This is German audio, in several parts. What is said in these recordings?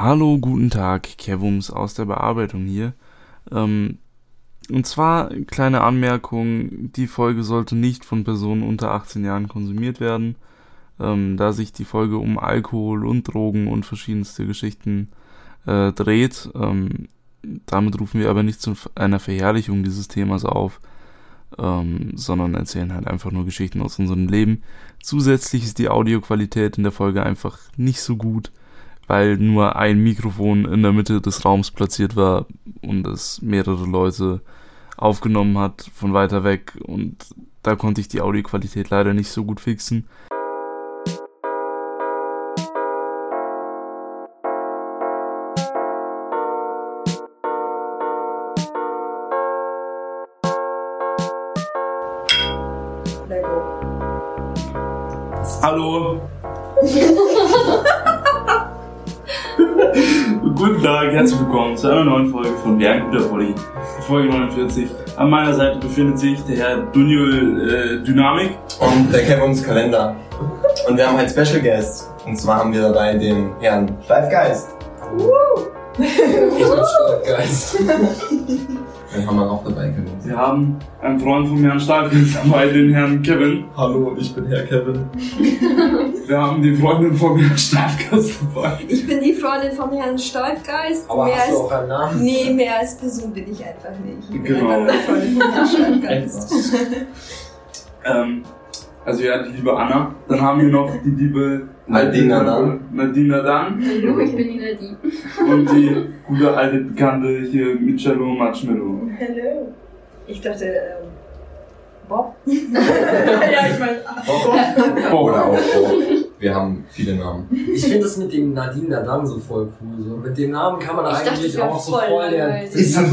Hallo, guten Tag, Kevums aus der Bearbeitung hier. Ähm, und zwar, kleine Anmerkung, die Folge sollte nicht von Personen unter 18 Jahren konsumiert werden, ähm, da sich die Folge um Alkohol und Drogen und verschiedenste Geschichten äh, dreht. Ähm, damit rufen wir aber nicht zu einer Verherrlichung dieses Themas auf, ähm, sondern erzählen halt einfach nur Geschichten aus unserem Leben. Zusätzlich ist die Audioqualität in der Folge einfach nicht so gut weil nur ein Mikrofon in der Mitte des Raums platziert war und es mehrere Leute aufgenommen hat von weiter weg und da konnte ich die Audioqualität leider nicht so gut fixen. Hallo. Guten Tag, herzlich willkommen zu einer neuen Folge von Wer ein guter Polly. Folge 49. An meiner Seite befindet sich der Herr Dunjul äh, Dynamik. Und der Kevins Kalender. Und wir haben einen Special Guest. Und zwar haben wir dabei den Herrn Steifgeist. Ich bin Steifgeist. Den haben wir noch dabei, Kevin. Wir haben einen Freund vom Herrn Steifgeist dabei, den Herrn Kevin. Hallo, ich bin Herr Kevin. Wir haben die Freundin vom Herrn Steifgeist dabei. Ich bin die Freundin vom Herrn Steifgeist. Aber mehr hast du auch einen Namen? nee, mehr als Person bin ich einfach nicht. Ich bin Genau. einfach nur die Freundin vom Herrn Steifgeist. Ähm, also ja, die liebe Anna. Dann haben wir noch die liebe Nadine alte- Nadan. Nadine Dan. Hallo, ich bin die Nadine. Und die gute alte Bekannte hier Michello Marshmallow. Hallo. Ich dachte, ähm, Bob? ja, ich meine, Oder auch Bob. Wir haben viele Namen. Ich finde das mit dem Nadine Nadan so voll cool. So. Mit dem Namen kann man Ich dachte, eigentlich wär auch so voll voll der. Ist ein-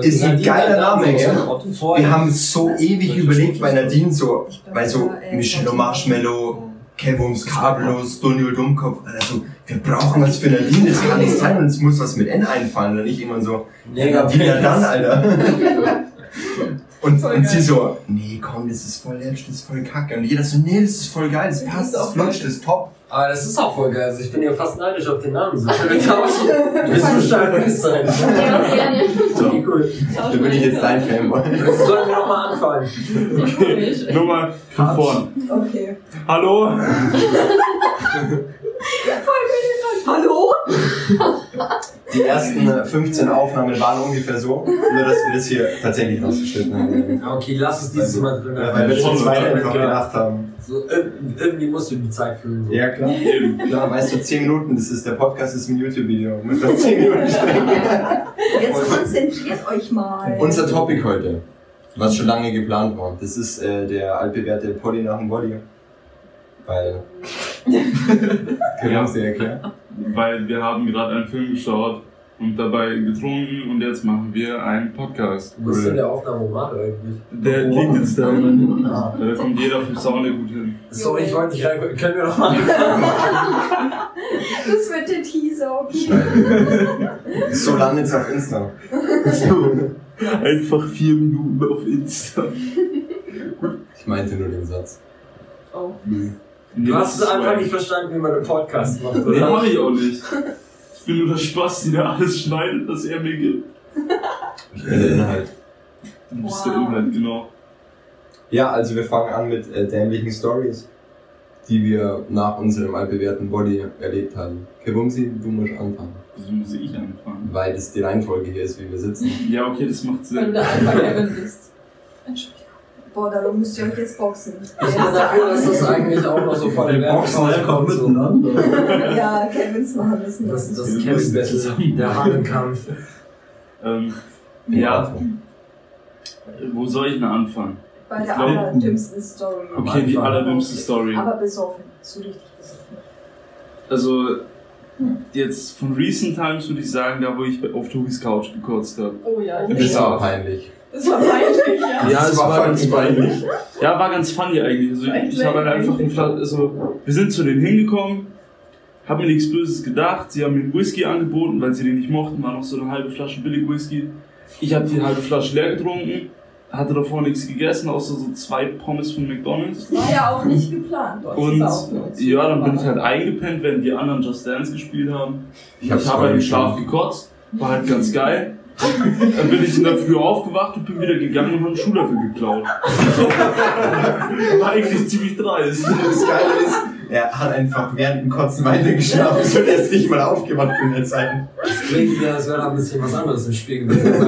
ist ein Nadine geiler Nadan, Name, gell? Voll. Wir haben so ewig überlegt bei Nadine so, weil so Michelle. Marshmallow, Kevums Kabellos, Daniel Dummkopf, also wir brauchen was für Nadine, das kann nicht sein, uns muss was mit N einfallen und nicht immer so, Mega Nadine dann, Alter. Und, Voll und geil. sie so, nee, komm, das ist voll läppisch, das ist voll kacke. Und jeder so, nee, das ist voll geil, das passt, das flutscht, das ist top. Aber das ist auch voll geil. Also ich bin ja fast neidisch auf den Namen. So. Wir tauschen? Willst du Steifgeist sein? Ja, gerne. Okay, cool. Da bin ich jetzt dein Fanboy. Das sollten wir nochmal anfangen. Komisch. Nummer von vorn. okay. Hallo? Hallo? Die ersten äh, 15 Aufnahmen waren ungefähr so, nur dass wir das hier tatsächlich rausgeschnitten haben. Okay, lass es dieses Mal drin. Ja, weil wir zu zweit einfach Klar. gedacht haben. So, ir- irgendwie musst du die Zeit füllen. So. Ja, klar. Klar, weißt du, 10 Minuten, das ist der Podcast, ist ein YouTube-Video. Muss das 10 Minuten strecken. Jetzt konzentriert euch mal. Unser Topic heute, was schon lange geplant war, das ist äh, der altbewährte Polly nach dem Body. Weil. Können wir uns erklären? Weil wir haben gerade einen Film geschaut und dabei getrunken und jetzt machen wir einen Podcast. Wo ist denn der Aufnahmeomat eigentlich? Der liegt jetzt da. Ah. Da kommt jeder vom Sound gut hin. Sorry, ich wollte nicht rein. Können wir noch mal anfangen? Das wird der Teaser, okay. So landet es auf Insta. Einfach vier Minuten auf Insta. Ich meinte nur den Satz. Oh. Du hast es einfach nicht verstanden, wie man einen Podcast macht, Nee, oder? mach ich auch nicht. Ich bin nur der Spaß, der alles schneidet, was er mir gibt. Ich bin der Inhalt. Du bist der Wow. Inhalt, genau. Ja, also wir fangen an mit äh, dämlichen Stories, die wir nach unserem altbewährten Body erlebt haben. Kebumsi, du musst anfangen. Wieso muss ich anfangen? Weil das die Reihenfolge hier ist, wie wir sitzen. Ja, okay, das macht Wenn Sinn. du einfach Kevin bist. Boah, da müsst ihr euch jetzt boxen. Ich bin dafür, dass das eigentlich auch noch so von der Werbepause kommt. So. Ja, Kevins machen müssen Das ist das. das Kevin Battle, der Hahnenkampf. Ähm, ja, wo soll ich denn anfangen? Bei der Ich glaub- allerdümmsten Story. Okay, die allerdümmste Story. Aber besoffen. So richtig besoffen. Also, jetzt von recent times würde ich sagen, da wo ich auf Tobis Couch gekotzt habe. Oh ja, Das ist aber peinlich. Das war peinlich, ja. Ja, es war war ganz peinlich. Ja, war ganz funny eigentlich. Also Echt ich habe halt einfach einen also wir sind zu denen hingekommen, haben mir nichts Böses gedacht. Sie haben mir einen Whisky angeboten, weil sie den nicht mochten, war noch so eine halbe Flasche billig Whisky. Ich habe die halbe Flasche leer getrunken hatte davor nichts gegessen, außer so zwei Pommes von McDonalds. War ja auch nicht geplant, Und ja, dann bin ich halt eingepennt, während die anderen Just Dance gespielt haben. Ich, hab's habe halt im Schlaf gekotzt, war halt ganz geil. Dann bin ich in der Früh aufgewacht und bin wieder gegangen und habe einen Schuhlöffel geklaut. War eigentlich ziemlich dreist. Das Geile ist, er hat einfach während dem Kotzen weitergeschlafen, so er ist nicht mal aufgewacht in der Zeit. Das klingt wie, als wäre da ein bisschen was anderes im Spiel gewesen.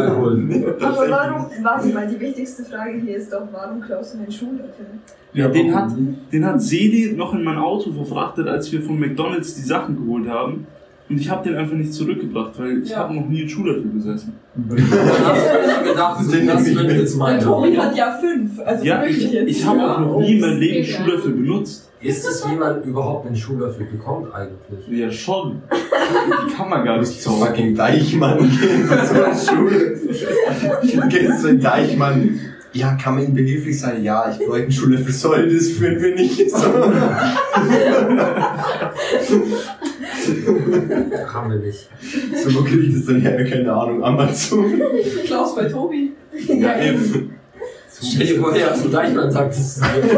Aber warum, warte mal, die wichtigste Frage hier ist doch, warum klaust du den Schuhlöffel? Ja, den hat, den hat Sedi noch in mein Auto verfrachtet, als wir von McDonalds die Sachen geholt haben. Und ich habe den einfach nicht zurückgebracht, weil ich Ja. habe noch nie einen Schuhlöffel besessen. Dann hast du dir gedacht, so, Den das ich wird jetzt Der meine. Tobi hat ja fünf, also Ja, wirklich ich, jetzt. ich habe auch noch nie in meinem Leben Ja. Schuhlöffel benutzt. Ist es, wie man überhaupt einen Schuhlöffel bekommt eigentlich? Ja, schon. Die kann man gar nicht Zum zaubern. fucking Deichmann gehen für so eine Schule. Du gehst zu Deichmann. Ja, kann man ihm behilflich sein? Ja, ich bräuchte einen Schullöffel. Soll das führen wir nicht? Haben wir nicht. so, wo krieg ich das denn her? Keine Ahnung, Amazon. Klaus bei Tobi. Ja, eben. Stell dir vor, der zu Deichmann sagt, das ist Also,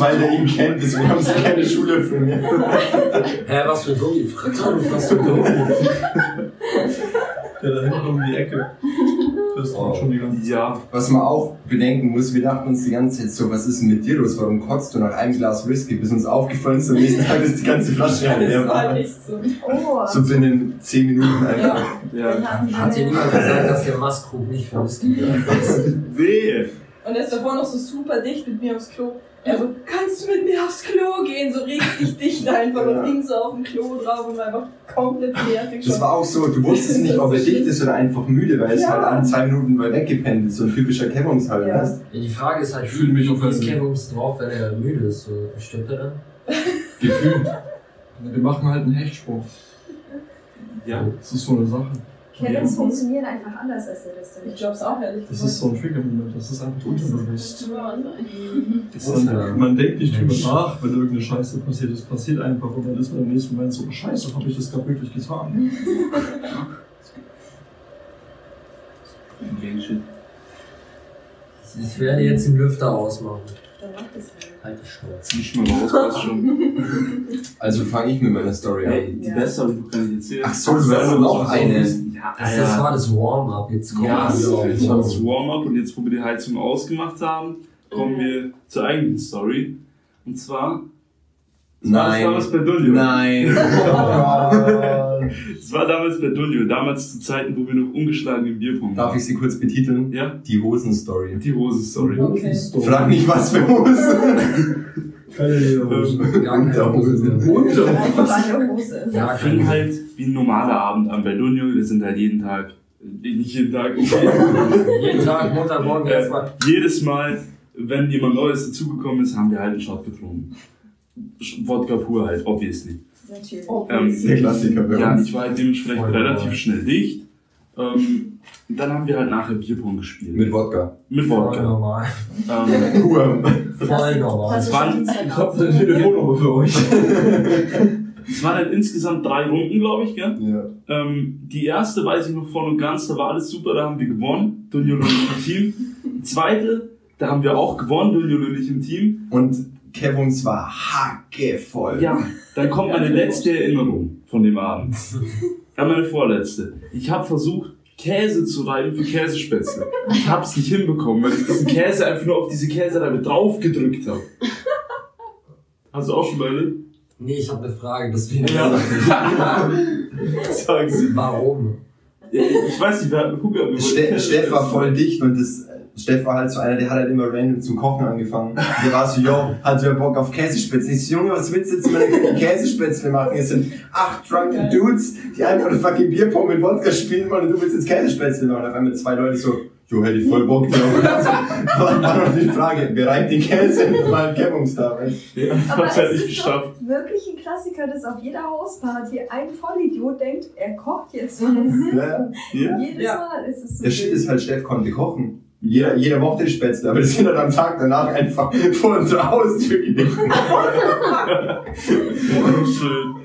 weil der ihn kennt, deswegen haben sie keine Schullöffel mehr. Hä, was für ein Tobi? Frag doch nicht, was für ein Tobi. Der da hinten um die Ecke. Das ist auch schon die ganze Zeit. Ja, Was man auch bedenken muss, wir dachten uns die ganze Zeit so, was ist denn mit dir los? Warum kotzt du nach einem Glas Whisky? Bis uns aufgefallen ist, am nächsten Tag ist die ganze Flasche Das leer. war war. nicht so. Oh. So binnen 10 Minuten einfach. Ja. Ja. Hat dir niemand gesagt, dass der Maskrug nicht für Whisky ist? Wehe. Und er ist davor noch so super dicht mit mir aufs Klo. Er so, kannst du mit mir aufs Klo gehen? So richtig dicht einfach Ja. und ging so auf dem Klo drauf und war einfach komplett fertig. Das war auch so, du wusstest nicht, ob er dicht ist oder einfach müde, weil es Ja. halt alle zwei Minuten mal weggepennt ist. So ein typischer Kevums-Halt, Ja. weißt Ja, die Frage ist halt, Ich fühle mich auf ist Kevums drauf, wenn er müde ist? So, stimmt er dann? Gefühlt. Wir machen halt einen Hechtsprung. Ja. Das ist so eine Sache. Kevins funktionieren einfach anders als der Rest der Ich glaub's auch ehrlich Das ist so ein Trigger-Moment. Das ist einfach unterbewusst. Das ist man denkt nicht drüber nach, wenn irgendeine Scheiße passiert. Es passiert einfach und dann ist man im nächsten Moment so, Scheiße, habe ich das gerade wirklich getan? Ich werde jetzt den Lüfter ausmachen. Halt. Die Schnauze. Zieh ich mal raus, passt schon. Also fange ich mit meiner Story Ey, an. die Ja. beste habe ich noch gar nicht erzählt. Ach so, du hast noch eine. Ja, Das, das war das Warm-up. Jetzt kommt Ja, das war das. Warm-up und jetzt, wo wir die Heizung ausgemacht haben, kommen wir zur eigentlichen Story. Und zwar, das war Nein. damals bei Dulio. Nein. Das war damals bei Dulio, damals zu Zeiten, wo wir noch ungeschlagen im Bierpong Darf waren. ich sie kurz betiteln? Ja, Die Hosen-Story. die Hose-Story. Okay. Frag nicht, was für Hosen. Keine Lederhosen. Gar keine Hose. Einfach eine Hose. Ja, Fing halt wie ein normaler Abend an bei Dunio. Wir sind halt jeden Tag, äh, nicht jeden Tag, okay. Jeden Tag, Montagmorgen äh, erstmal. jedes Mal, wenn jemand Neues dazugekommen ist, haben wir halt einen Shot getrunken. Wodka pur halt, obviously. Natürlich. Ähm, Der Klassiker bei Ja, uns. ich war halt dementsprechend Voll relativ normal. schnell dicht. Ähm, dann haben wir halt nachher Bierpong gespielt. Mit Wodka. Mit Voll Wodka. normal. Ähm, Pur. Voll normal. es waren, Ich hab eine Telefonnummer für euch. es waren halt insgesamt drei Runden, glaube ich, gell? Ja. Ähm, die erste weiß ich noch voll und ganz, da war alles super, da haben wir gewonnen, Dunjol und ich im Team. Die zweite, da haben wir auch gewonnen, Dunjol und ich im Team. Und Kevums war hackevoll. Ja, dann kommt meine letzte Erinnerung von dem Abend. Ja, meine vorletzte. Ich habe versucht, Käse zu reiben für Käsespätzle. Ich habe es nicht hinbekommen, weil ich diesen Käse einfach nur auf diese Käsereibe drauf gedrückt habe. Hast du auch schon mal erlebt? Nee, ich habe eine Frage, deswegen. Ja. Sag sie. Warum? Ich weiß nicht, wir hatten Hunger. Ste Steff war voll dicht und das, Steff war halt so einer, der hat halt immer random zum Kochen angefangen. Der war so, yo, hat wer Bock auf Käsespätzle? Ich so, Junge, was willst du jetzt mit den Käsespätzle machen? Es sind acht drunken Dudes, die einfach eine fucking Bierpong mit Wodka spielen wollen und du willst jetzt Käsespätzle machen. Und auf einmal zwei Leute so, jo, hätte ich voll Bock drauf. war, war noch die Frage, bereit den Käse? Ein Kevungstar, weißt Ja, ich halt es nicht ist geschafft. doch wirklich ein Klassiker, dass auf jeder Hausparty ein Vollidiot denkt, er kocht jetzt was. Ja. Ja? Jedes Ja. Mal ist es so. Der Shit ist halt, Steff konnte kochen. Jeder, jeder mochte die Spätzle, aber die sind dann am Tag danach einfach vor unserer Haustür gelegt. Schön.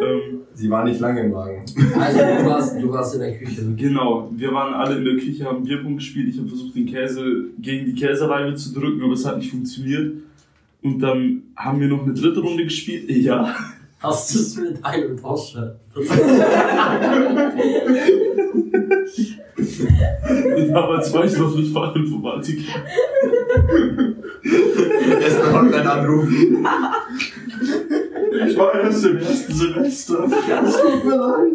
Ähm, Sie war nicht lange im Wagen. Also du warst, du warst in der Küche. genau, wir waren alle in der Küche, haben Bierpunkt gespielt. Ich habe versucht, den Käse gegen die Käsereibe zu drücken, aber es hat nicht funktioniert. Und dann haben wir noch eine dritte Runde gespielt. Ja. Hast du es mit einem? Und damals war ich noch nicht Fachinformatiker. Erst mal online anrufen. Ich war erst im ersten Semester. Es tut mir leid.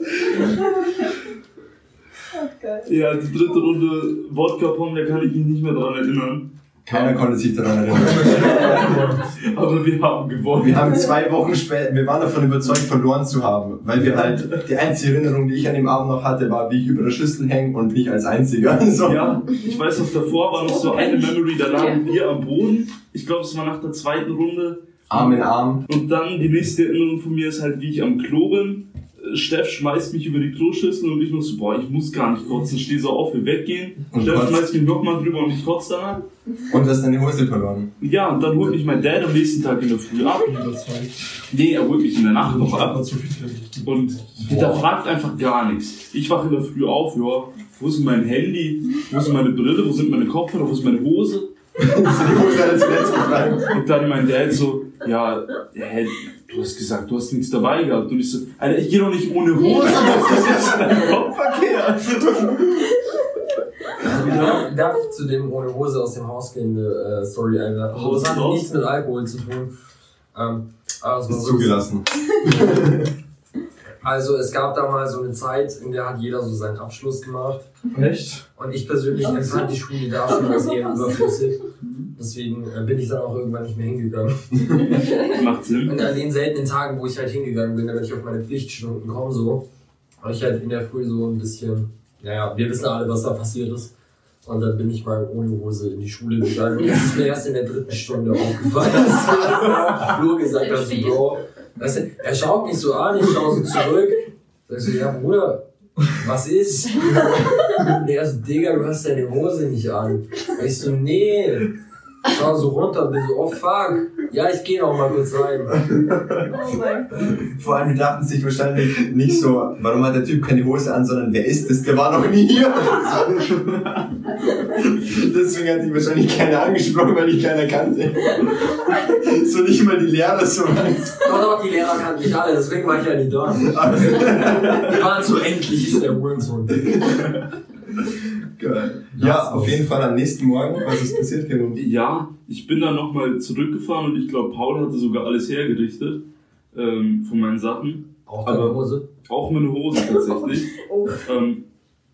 Ja, die dritte Runde Wodka Pong, da kann ich mich nicht mehr dran erinnern. Keiner konnte sich daran erinnern. Aber wir haben gewonnen. Wir haben zwei Wochen später, wir waren davon überzeugt, verloren zu haben. Weil wir halt, die einzige Erinnerung, die ich an dem Abend noch hatte, war, wie ich über der Schüssel hänge und ich als Einziger. So. Ja, ich weiß noch, davor war noch so eine Memory, da lagen wir am Boden. Ich glaube, es war nach der zweiten Runde. Arm in Arm. Und dann die nächste Erinnerung von mir ist halt, wie ich am Klo bin. Steff schmeißt mich über die Kloschüssel und ich nur so, boah, ich muss gar nicht kotzen. Stehe so auf, wir weggehen. Und Steff schmeißt mich nochmal drüber und ich kotze danach. Und du hast deine Hose verloren. Ja, und dann holt mich mein Dad am nächsten Tag in der Früh ab. Nee, er holt mich in der Nacht noch ab. Und hinterfragt einfach gar nichts. Ich wache in der Früh auf, ja, wo ist mein Handy? Wo ist meine Brille? Wo sind meine Kopfhörer? Wo ist meine Hose? Die. Und dann mein Dad so, ja, hä, du hast gesagt, du hast nichts dabei gehabt. Und ich so, Alter, ich gehe doch nicht ohne Hose, das ist jetzt ein Kopfverkehr. Darf, darf ich zu dem ohne Hose aus dem Haus gehende äh, Story einwerfen? Hau Das hat raus. nichts mit Alkohol zu tun. Ähm, war Ist so- zugelassen. Also es gab da mal so eine Zeit, in der hat jeder so seinen Abschluss gemacht. Echt? Und ich persönlich empfand die Schule da schon als eher überflüssig. Deswegen äh, bin ich dann auch irgendwann nicht mehr hingegangen. Macht Sinn. Und an den seltenen Tagen, wo ich halt hingegangen bin, damit ich auf meine Pflichtstunden komme, so, war ich halt in der Früh so ein bisschen, naja, wir wissen alle, was da passiert ist. Und dann bin ich mal ohne Hose in die Schule gegangen. Und das ist mir erst in der dritten Stunde aufgefallen, dass Flur gesagt hat, so, Bro, weißt du, er schaut mich so an, ich schaue so zurück. Sag so, ja Bruder, was ist? Und er so, Digga, du hast deine Hose nicht an. Und ich so, nee. Schau so runter und bin so, oh fuck. Ja, ich gehe noch mal kurz rein. Oh mein Gott. Vor allem, die dachten sich wahrscheinlich nicht so, warum hat der Typ keine Hose an, sondern wer ist das? Der war noch nie hier. Deswegen hat die wahrscheinlich keiner angesprochen, weil ich keiner kannte. So nicht mal die Lehrer so weit. Doch, doch, die Lehrer kannten mich alle, deswegen war ich ja nicht da. Die waren so, endlich ist der Hurensohn. Geil. Ja, auf jeden Fall am nächsten Morgen, was ist passiert, Kevin? Ja, ich bin dann nochmal zurückgefahren und ich glaube, Paul hatte sogar alles hergerichtet ähm, von meinen Sachen. Auch Aber- deine Hose. Auch meine Hose tatsächlich. Oh. ähm,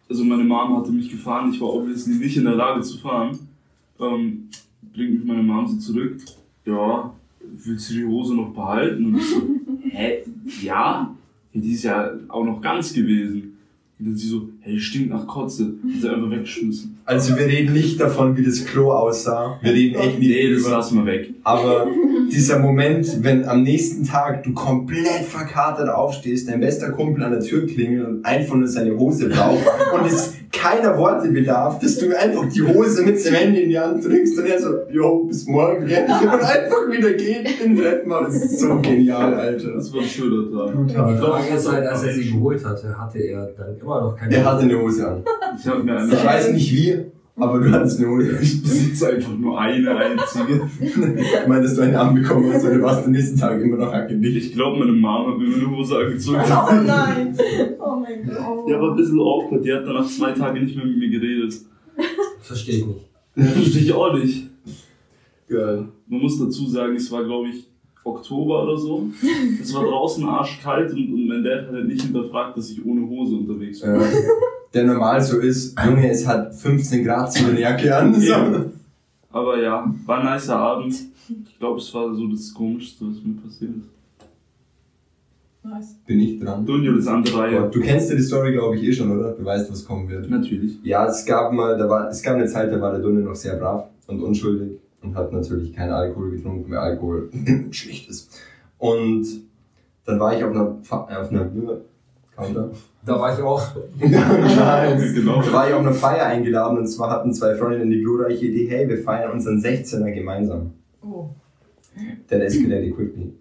also meine Mom hatte mich gefahren, ich war obviously nicht in der Lage zu fahren. Ähm, bringt mich meine Mom so zurück. Ja, willst du die Hose noch behalten? Und ich so, hä? Ja? ja? Die ist ja auch noch ganz gewesen. Und dann sie so, hey, stinkt nach Kotze. Hat sie einfach weggeschmissen. Also wir reden nicht davon, wie das Klo aussah. Wir reden echt nicht Nee, das drüber. lassen wir weg. Aber dieser Moment, wenn am nächsten Tag du komplett verkatert aufstehst, dein bester Kumpel an der Tür klingelt und einfach nur seine Hose braucht und es keiner Worte bedarf, dass du einfach die Hose mit dem Handy in die Hand drückst und er so, jo, bis morgen, gell? Und einfach wieder geht in Treppenhaus. Das ist so genial, Alter. Das war ein schöner Tag. Die. Frage ist halt, als er sie geholt hatte, hatte er dann immer noch keine Er hatte eine Hose an. Ich habe mir Ich eine, weiß nicht wie, aber du hattest eine Hose. ich besitze einfach nur eine einzige. Ich meine, dass du einen anbekommen hast und du warst am nächsten Tag immer noch hackelig. Ich glaube, meine Mama hat mir eine Hose angezogen. Oh nein. Oh mein Gott. Ja, war ein bisschen awkward. Die hat danach zwei Tage nicht mehr mit mir geredet. Verstehe ich nicht. Verstehe ich auch nicht. Geil. Man muss dazu sagen, es war, glaube ich, Oktober oder so. Es war draußen arschkalt und, und mein Dad hat halt nicht hinterfragt, dass ich ohne Hose unterwegs bin. Ja. Der normal so ist, Junge, es hat 15 Grad, zieh eine Jacke an. So. Ja. Aber ja, war ein nicer Abend. Ich glaube, es war so das Komischste, was mir passiert ist. Nice. Bin ich dran. Dunjo, das andere Reihe. Du kennst ja die Story, glaube ich, eh schon, oder? Du weißt, was kommen wird. Natürlich. Ja, es gab mal, da war, es gab eine Zeit, da war der Dunne noch sehr brav und unschuldig und hat natürlich keinen Alkohol getrunken, weil Alkohol schlecht ist. Und dann war ich auf einer, Fa- äh, auf einer, Counter. Da war ich auch. nice. Genau. Da war ich auf eine Feier eingeladen und zwar hatten zwei Freundinnen die glorreiche Idee, hey, wir feiern unseren 16er gemeinsam. Oh. That escalated quickly.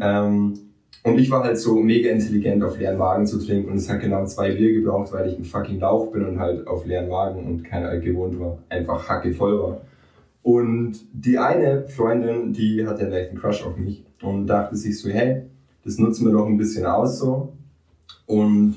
Ähm, und ich war halt so mega intelligent, auf leeren Magen zu trinken und es hat genau zwei Bier gebraucht, weil ich ein fucking Lauch bin und halt auf leeren Magen und kein Alk gewohnt war. Einfach hacke voll war. Und die eine Freundin, die hatte einen leichten Crush auf mich und dachte sich so, hey, das nutzen wir doch ein bisschen aus so. Und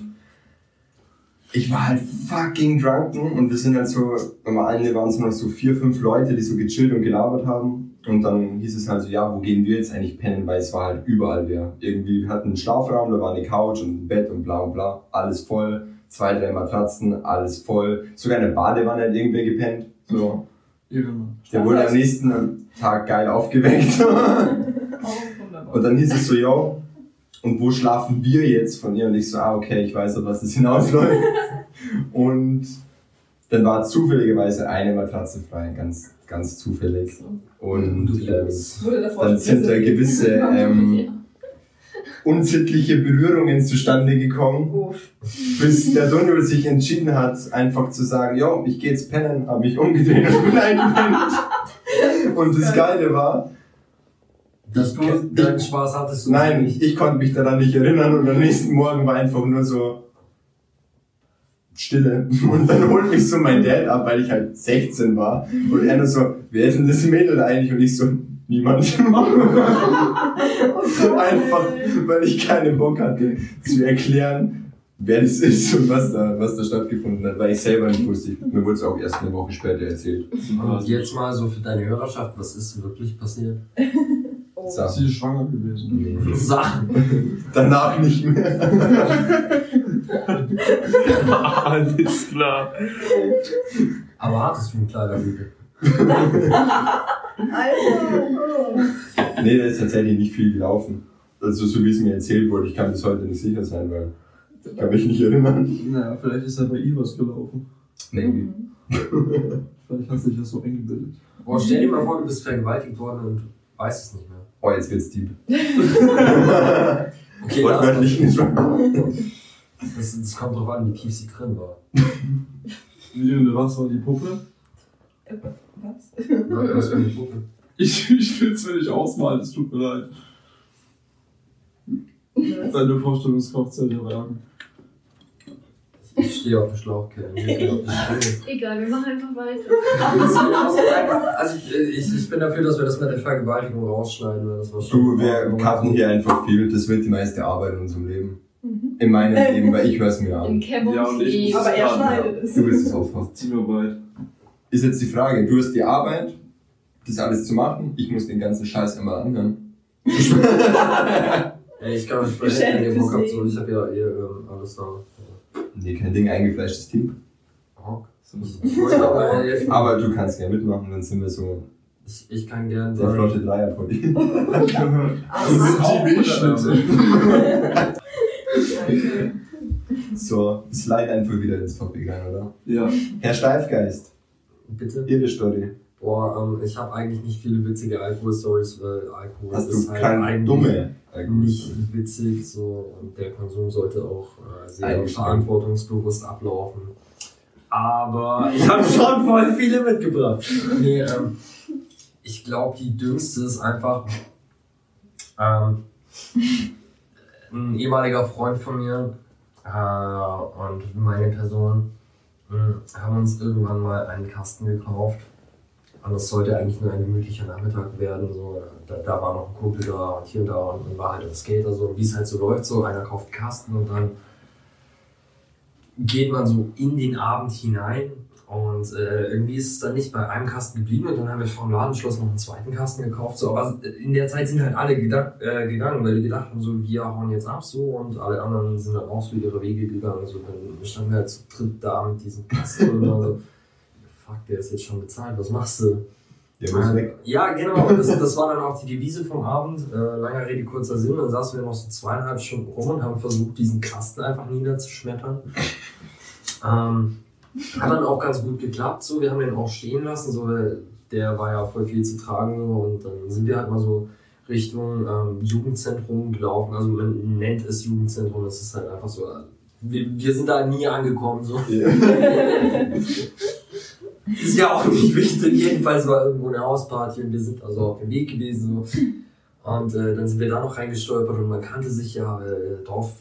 ich war halt fucking drunken und wir sind halt so, am Ende waren es noch so vier, fünf Leute, die so gechillt und gelabert haben. Und dann hieß es halt so, ja, wo gehen wir jetzt eigentlich pennen, weil es war halt überall wer. Irgendwie, wir hatten einen Schlafraum, da war eine Couch und ein Bett und bla und bla, alles voll. Zwei, drei Matratzen, alles voll. Sogar eine Badewanne hat irgendwer gepennt. So. Ehrenmann. Der wurde am nächsten Tag geil aufgeweckt. Oh. Und dann hieß es so, yo, und wo schlafen wir jetzt von ihr? Und ich so, ah, okay, ich weiß, auf was das hinausläuft. Und dann war zufälligerweise eine Matratze frei, ganz, ganz zufällig. Und ähm, dann sind da gewisse ähm, unsittliche Berührungen zustande gekommen, Uff. bis der Donald sich entschieden hat, einfach zu sagen, yo, ich geh jetzt pennen, hab mich umgedreht und bin eingepennt. Und das Geile war, Dass du Ich- deinen Spaß hattest du Nein, nicht. ich, ich konnte mich daran nicht erinnern und am nächsten Morgen war einfach nur so Stille. Und dann holt mich so mein Dad ab, weil ich halt 16 war. Und er nur so, wer ist denn das Mädel eigentlich? Und ich so, niemand. einfach, weil ich keinen Bock hatte zu erklären, wer das ist und was da, was da stattgefunden hat, weil ich selber nicht wusste. Mir wurde es auch erst eine Woche später erzählt. Und jetzt mal so für deine Hörerschaft, was ist wirklich passiert? Oh. So. Sie ist schwanger gewesen. Nee. Sachen. Danach nicht mehr. Alles klar. Aber hattest du einen Kleiderhügel? Alter. Nee, da ist tatsächlich nicht viel gelaufen. Also so wie es mir erzählt wurde, ich kann bis heute nicht sicher sein, weil ich kann mich nicht erinnern. Naja, vielleicht ist ja bei ihr was gelaufen. Maybe. Vielleicht hat sich das so eingebildet. Boah, stell dir mal vor, du bist vergewaltigt worden und weißt es nicht mehr. Oh, jetzt wird's deep. Okay, Wortwörtlich nicht wahr. das, das kommt drauf an, wie tief sie drin war. Wie und was war die Puppe? Was? Was eine Puppe? Ich, ich will es mir nicht ausmalen, es tut mir leid. Deine Vorstellungskraft soll dir sagen. Ich stehe auf dem Schlauch. Mir Sprünge. Egal, wir machen einfach weiter. Also ich, ich, ich bin dafür, dass wir das mit der Vergewaltigung rausschneiden, weil das war Du, schon. wir cutten hier einfach viel. Das wird die meiste Arbeit in unserem Leben. Mhm. In meinem Leben, weil ich hör's mir In an. Kevons Ja, und ich Leben. Aber er Ja, schneidet es. Du bist das Opfer. Teamarbeit. Ist jetzt die Frage, du hast die Arbeit, das alles zu machen. Ich muss den ganzen Scheiß immer anhören. Ey, ich kann mich Bock fürs habt, so, ich hab ja eh ähm, alles da. Nee, kein Ding, eingefleischtes Team. Ich aber helfen. Aber du kannst gerne mitmachen, dann sind wir so Ich, ich kann gern der flotte Dreier-Poddy. So, slide einfach wieder ins Topic rein, oder? Ja. Herr Steifgeist, Bitte? Ihre Story. Boah, ähm, ich habe eigentlich nicht viele witzige Alkohol-Stories, weil Alkohol Hast ist du halt eigentlich dumme nicht witzig so und der Konsum sollte auch äh, sehr Eingeschränkt. verantwortungsbewusst ablaufen. Aber ich habe schon voll viele mitgebracht. Nee, ähm, ich glaube, die dümmste ist einfach ähm, ein ehemaliger Freund von mir äh, und meine Person haben uns irgendwann mal einen Kasten gekauft. Und es sollte eigentlich nur ein gemütlicher Nachmittag werden. So. Da, da war noch ein Kumpel da und hier und da und war halt ein Skater, so wie es halt so läuft. So einer kauft einen Kasten und dann geht man so in den Abend hinein. Und äh, irgendwie ist es dann nicht bei einem Kasten geblieben und dann haben wir vor dem Ladenschluss noch einen zweiten Kasten gekauft. So, aber in der Zeit sind halt alle äh, gegangen, weil die gedacht haben, so wir hauen jetzt ab so und alle anderen sind dann auch so ihre Wege gegangen. So, dann standen wir halt zu dritt da mit diesem Kasten und dann so, fuck, der ist jetzt schon bezahlt, was machst du? Der muss weg. Ja, genau. Das, das war dann auch die Devise vom Abend. Äh, langer Rede, kurzer Sinn. Dann saßen wir noch so zweieinhalb Stunden rum und haben versucht, diesen Kasten einfach niederzuschmettern. Ähm, hat dann auch ganz gut geklappt. So, wir haben den auch stehen lassen. So, weil der war ja voll viel zu tragen. Und dann sind wir halt mal so Richtung ähm, Jugendzentrum gelaufen. Also man nennt es Jugendzentrum. Das ist halt einfach so wir, wir sind da nie angekommen. So. Ist ja auch nicht wichtig. Jedenfalls war irgendwo eine Hausparty und wir sind also auf dem Weg gewesen. So. Und äh, dann sind wir da noch reingestolpert und man kannte sich ja, äh, Dorf,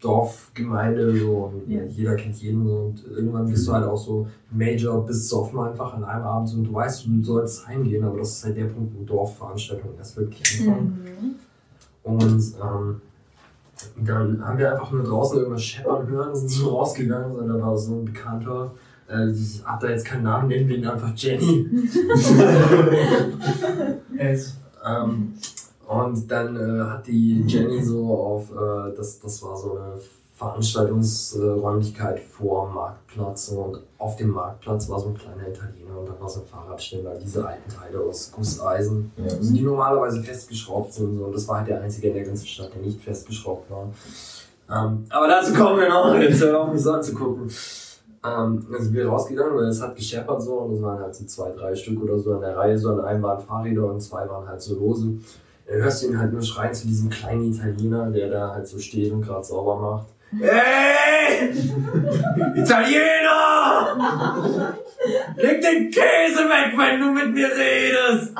Dorfgemeinde, so und Ja. jeder kennt jeden. So, und irgendwann bist du halt auch so Major, bist besoffen einfach an einem Abend so, und du weißt, du solltest heimgehen, aber das ist halt der Punkt, wo Dorfveranstaltungen erst wirklich anfangen. Und ähm, dann haben wir einfach nur draußen irgendwas scheppern hören, sind so rausgegangen, und da war so ein Bekannter, äh, ich hab da jetzt keinen Namen, nennen wir ihn einfach Jenny. ähm, und dann äh, hat die Jenny so auf, äh, das, das war so eine Veranstaltungsräumlichkeit vor dem Marktplatz und auf dem Marktplatz war so ein kleiner Italiener und da war so ein Fahrradständer, diese alten Teile aus Gusseisen, also die normalerweise festgeschraubt sind so, und das war halt der einzige in der ganzen Stadt, der nicht festgeschraubt war. Ähm, aber dazu kommen wir noch, jetzt hör auf mich so anzugucken. Ähm, dann sind wir rausgegangen, weil es hat gescheppert so und es waren halt so zwei, drei Stück oder so an der Reihe, so an einem waren Fahrräder und zwei waren halt so lose. Dann hörst du ihn halt nur schreien zu diesem kleinen Italiener, der da halt so steht und gerade sauber macht. Hey! Italiener! Leg den Käse weg, wenn du mit mir redest!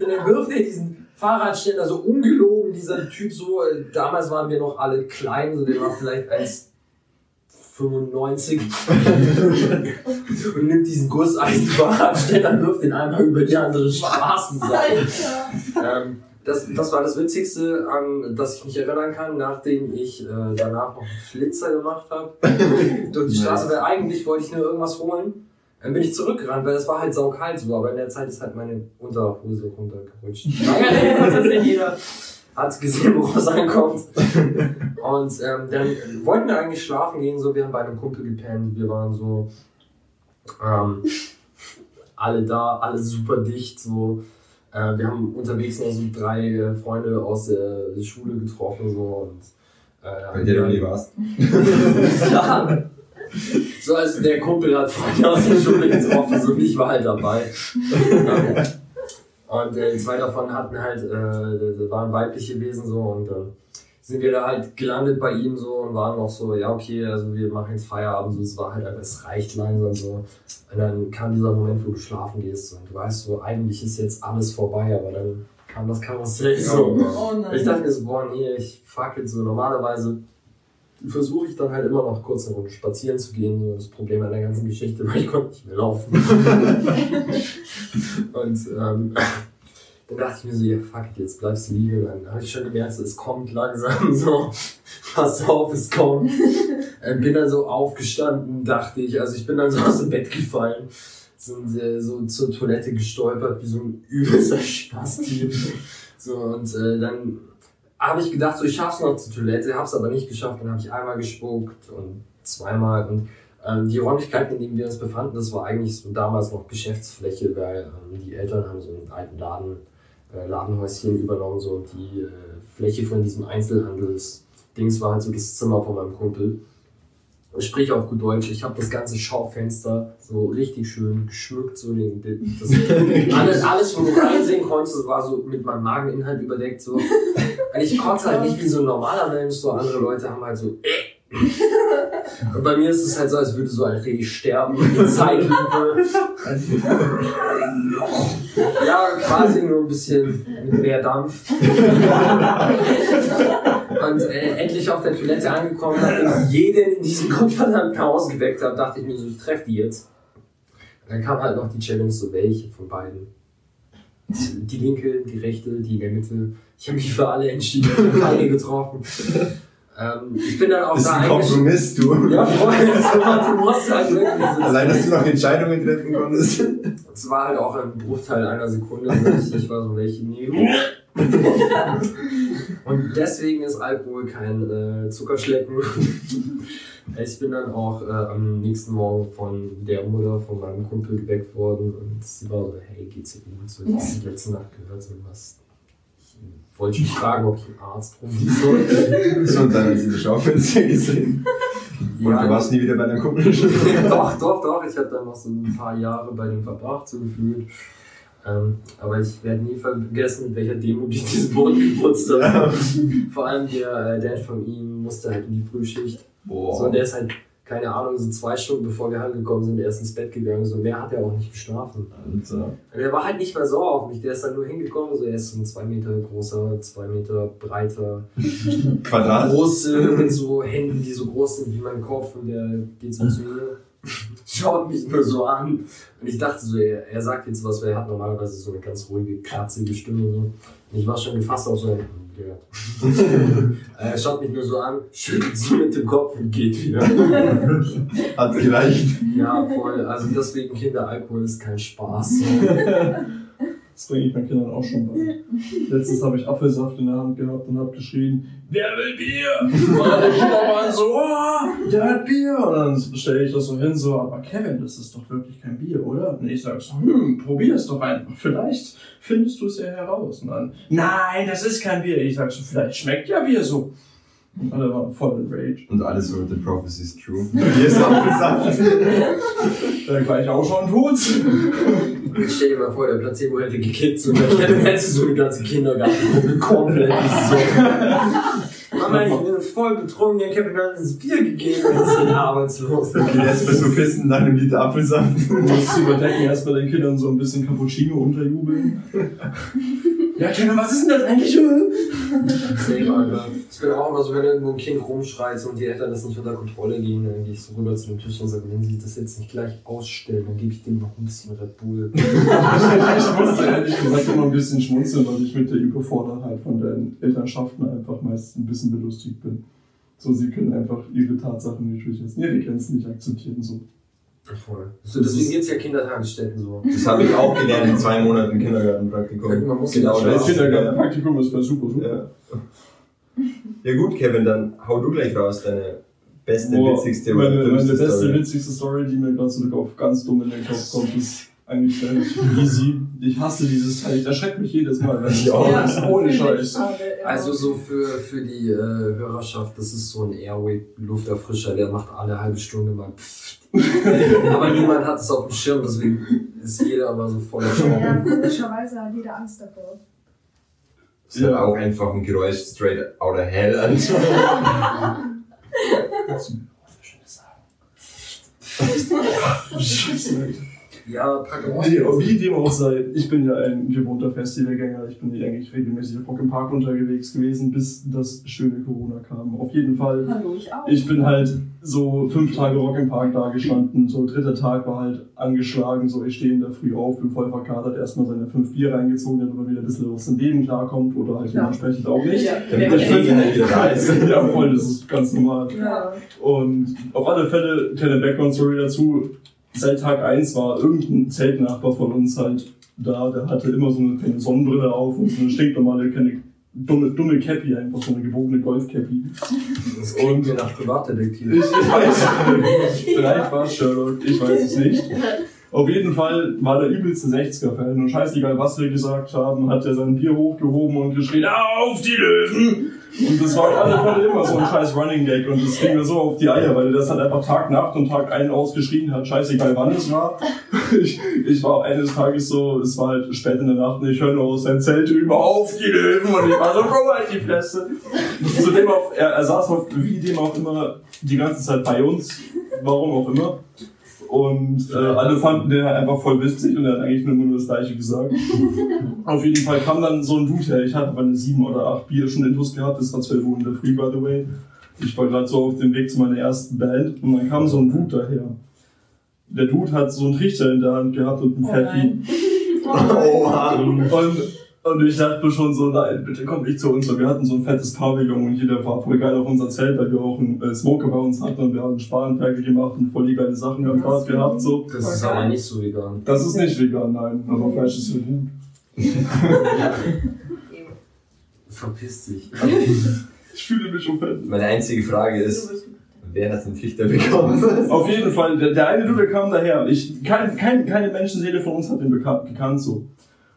Und dann wirft er diesen Fahrradständer so ungelogen, dieser Typ so, äh, damals waren wir noch alle klein, so der war vielleicht 1,95 und nimmt diesen Gusseisenfahrradständer, wirft den einmal über die andere Straßenseite. Ähm, das, das war das Witzigste, an das ich mich erinnern kann, nachdem ich äh, danach noch einen Flitzer gemacht habe. durch die Straße, weil eigentlich wollte ich nur irgendwas holen. Dann bin ich zurückgerannt, weil es war halt saukalt so, aber in der Zeit ist halt meine Unterhose runtergerutscht. Jeder hat gesehen, woraus es ankommt. Und ähm, dann wollten wir eigentlich schlafen gehen, so, wir haben bei einem Kumpel gepennt, wir waren so ähm, alle da, alle super dicht, so. Äh, wir haben unterwegs noch so drei äh, Freunde aus der Schule getroffen, so, und äh, Bei du wir- nie warst. ja. So, also der Kumpel hat Freunde aus der Schule getroffen, so und ich war halt dabei. Und äh, zwei davon hatten halt, äh, waren weibliche Wesen so und dann sind wir da halt gelandet bei ihm so und waren auch so, ja okay, also wir machen jetzt Feierabend, so, es war halt einfach, es reicht langsam so. Und dann kam dieser Moment, wo du schlafen gehst und du weißt so, eigentlich ist jetzt alles vorbei, aber dann kam das Karussell so. Oh Ich dachte mir so, boah, nee, ich fuck jetzt so. Normalerweise versuche ich dann halt immer noch kurz eine Runde spazieren zu gehen. So das Problem an der ganzen Geschichte, weil ich konnte nicht mehr laufen. Und ähm, dann dachte ich mir so, ja fuck it, jetzt bleibst du liegen. Dann habe ich schon gemerkt, so, es kommt langsam so. Pass auf, es kommt. Ähm, bin dann so aufgestanden, dachte ich. Also ich bin dann so aus dem Bett gefallen. Sind äh, so zur Toilette gestolpert, wie so ein übelster Spasti. So, und äh, dann habe ich gedacht, so, ich schaff's noch zur Toilette, hab's aber nicht geschafft. Dann habe ich einmal gespuckt und zweimal. Und ähm, die Räumlichkeiten, in denen wir uns befanden, das war eigentlich so damals noch Geschäftsfläche, weil ähm, die Eltern haben so einen alten Laden, Ladenhäuschen übernommen, so die äh, Fläche von diesem Einzelhandelsdings war halt so das Zimmer von meinem Kumpel. Sprich auf gut Deutsch, ich habe das ganze Schaufenster so richtig schön geschmückt, so den, das, alles, alles, wo du reinsehen konntest, war so mit meinem Mageninhalt überdeckt. So. Und ich konnte halt nicht wie so ein normaler Mensch, so andere Leute haben halt so. Und bei mir ist es halt so, als würde so ein Reh sterben in Zeitlupe. Ja, quasi nur ein bisschen mehr Dampf. Und äh, endlich auf der Toilette angekommen, nachdem ich jeden in diesem gottverdammten Haus geweckt habe, dachte ich mir so, ich treffe die jetzt. Und dann kam halt noch die Challenge, so welche von beiden. Die linke, die rechte, die in der Mitte. Ich habe mich für alle entschieden, ich keine getroffen. Ähm, ich bin dann auch Das ist da ein. Kompromiss, du. Ja, Freunde, du musst halt wirklich. so- Allein, dass du noch Entscheidungen treffen konntest. es war halt auch ein Bruchteil einer Sekunde, so ich, war so, welche nehmen. Und deswegen ist Alkohol kein äh, Zuckerschlecken. Ich bin dann auch äh, am nächsten Morgen von der Mutter von meinem Kumpel geweckt worden und sie war so, hey, geht's dir gut? So, ich hab die letzte Nacht gehört, so was. Ich wollte mich fragen, ob ich einen Arzt rufen soll. So, und dann haben sie das Schaufenster gesehen. Und du warst nie wieder bei deinem Kumpel. doch, doch, doch. Ich habe dann noch so ein paar Jahre bei dem verbracht, so gefühlt. Ähm, aber ich werde nie vergessen, mit welcher Demut ich diesen Boden geputzt habe. Vor allem der äh, Dad von ihm musste halt in die Frühschicht. So, Boah. und der ist halt, keine Ahnung, so zwei Stunden bevor wir heimgekommen sind, erst ins Bett gegangen. So mehr hat er auch nicht geschlafen. Und er war halt nicht mehr sauer auf mich. Der ist dann nur hingekommen. So, er ist so ein zwei Meter großer, zwei Meter breiter, Quadrat. große, mit so Händen, die so groß sind wie mein Kopf. Und der geht so zu mir, schaut mich nur so an. Und ich dachte so, er, er sagt jetzt was, weil er hat normalerweise so eine ganz ruhige, kratzige Stimme. So. Und ich war schon gefasst auf so ein, ja. er schaut mich nur so an, schüttelt so mit dem Kopf und geht wieder. Hat gereicht. Ja, voll. Also deswegen Kinderalkohol ist kein Spaß. Das bringe ich meinen Kindern auch schon bei. Letztens habe ich Apfelsaft in der Hand gehabt und habe geschrien, wer will Bier? Und alle Kinder waren so, oh, der hat Bier. Und dann stelle ich das so hin, so, aber Kevin, das ist doch wirklich kein Bier, oder? Und ich sage so, hm, probier es doch einfach. Vielleicht findest du es ja heraus. Und dann, nein, das ist kein Bier. Ich sage so, vielleicht schmeckt ja Bier so. Und alle waren voll in Rage. Und alles so, the prophecy is true. Hier ist Apfelsaft. Dann gleich auch schon tot. Ich stell dir mal vor, der Placebo hätte gekickt und dann hättest du so eine ganze Kindergartengruppe komplett so. Mama, ich bin voll betrunken, der Kevin hat uns Bier gegeben und ist dann arbeitslos. Okay, erstmal so pissen, dann ein Liter Apfelsaft. Du musst überdecken, erst bei den Kindern so ein bisschen Cappuccino unterjubeln. Ja, Kevin, was ist denn das eigentlich? Safe, Alter. Ich bin auch immer so, wenn irgendwo ein Kind rumschreit und die Eltern das nicht unter Kontrolle gehen, dann gehe ich so rüber zu dem Tisch und sage, wenn sie das jetzt nicht gleich ausstellen, dann gebe ich dem noch ein bisschen Red Bull. Ich musste ehrlich gesagt immer ein bisschen schmunzeln, weil ich mit der Überfordertheit von den Elternschaften einfach meist ein bisschen belustigt bin. So, sie können einfach ihre Tatsachen nicht durchsetzen, ihre Grenzen nicht akzeptieren. So. Voll. So, deswegen gibt's ja Kindertagesstätten so. Das habe ich auch gelernt in zwei Monaten Kindergartenpraktikum. Man muss genau das. Kindergartenpraktikum ist voll super, super. Ja. ja gut, Kevin, dann hau du gleich raus deine beste, Boah, witzigste meine, meine beste, Story. witzigste Story, die mir gerade so auf ganz dumm in den Kopf kommt, ist eigentlich relativ easy. Ich hasse dieses Teil, ich erschreckt mich jedes Mal, wenn ich Ja. das ohne Scheiß. Also so für, für die äh, Hörerschaft, das ist so ein Airwick-Lufterfrischer, der macht alle halbe Stunde mal Pfft. Aber niemand hat es auf dem Schirm, deswegen ist jeder aber so voller Ja, Schauer. komischerweise hat jeder Angst davor. Das ist halt auch einfach ein Geräusch straight out of hell. Also. Ja, Wie, wie dem auch sei, ich bin ja ein gewohnter Festivalgänger. Ich bin eigentlich regelmäßig auf Rock im Park unterwegs gewesen, bis das schöne Corona kam. Auf jeden Fall. Hallo, ich auch. Ich bin halt so fünf Tage Rock im Park da gestanden. So dritter Tag war halt angeschlagen. So ich stehe in der Früh auf, bin voll verkatert, erstmal seine fünf Bier reingezogen, damit er wieder ein bisschen aus dem Leben klarkommt oder halt Ja. dementsprechend auch nicht. Ja, der kennt Finger halt wieder da ist. ja, voll, das ist ganz normal. Ja. Und auf alle Fälle, kleine Background-Story dazu. Seit Tag 1 war irgendein Zeltnachbar von uns halt da, der hatte immer so eine kleine Sonnenbrille auf und so eine stinknormale, keine dumme, dumme Cappy, einfach so eine gebogene Golf-Cappy. Das klingt mir nach Privatdetektiv. Ich, ich weiß, vielleicht war es Sherlock, ich weiß es nicht. Auf jeden Fall war der übelste 60er-Fan und scheißegal, was wir gesagt haben, hat er sein Bier hochgehoben und geschrien, auf die Löwen! Und das war auf alle Fälle immer so ein scheiß Running Gag und das ging mir so auf die Eier, weil er das halt einfach Tag, Nacht und Tag ein ausgeschrien hat, scheißegal wann es war. Ich, ich war eines Tages so, es war halt spät in der Nacht und ich höre nur aus seinem Zelt über auf die Löwen und ich war so, Bro, halt die Fresse. Zudem auch, er, er saß auf, wie dem auch immer, die ganze Zeit bei uns, warum auch immer. Und äh, alle fanden den halt einfach voll witzig und er hat eigentlich nur, nur das Gleiche gesagt. Auf jeden Fall kam dann so ein Dude her. Ich hatte aber eine sieben oder acht Bier schon intus gehabt. Das war 12 Uhr in der Früh, by the way. Ich war gerade so auf dem Weg zu meiner ersten Band und dann kam so ein Dude daher. Der Dude hat so einen Trichter in der Hand gehabt und ein Oh Pfeffi. nein. Oha. Und, und ich dachte mir schon so, nein, bitte komm nicht zu uns. weil Wir hatten so ein fettes Pavillon und jeder war voll geil auf unser Zelt, weil wir auch einen äh, Smoker bei uns hatten und wir haben Spanferkel gemacht und voll die geile Sachen am Start gehabt. So. Das ist aber nicht so vegan. Das ist nicht vegan, nein, aber Fleisch ist gut. Verpiss dich. Ich fühle mich schon fett. Meine einzige Frage ist, wer hat den Trichter bekommen? Auf jeden Fall, der, der eine Dude kam daher. Ich, kein, kein, keine Menschenseele von uns hat den bekannt, gekannt so.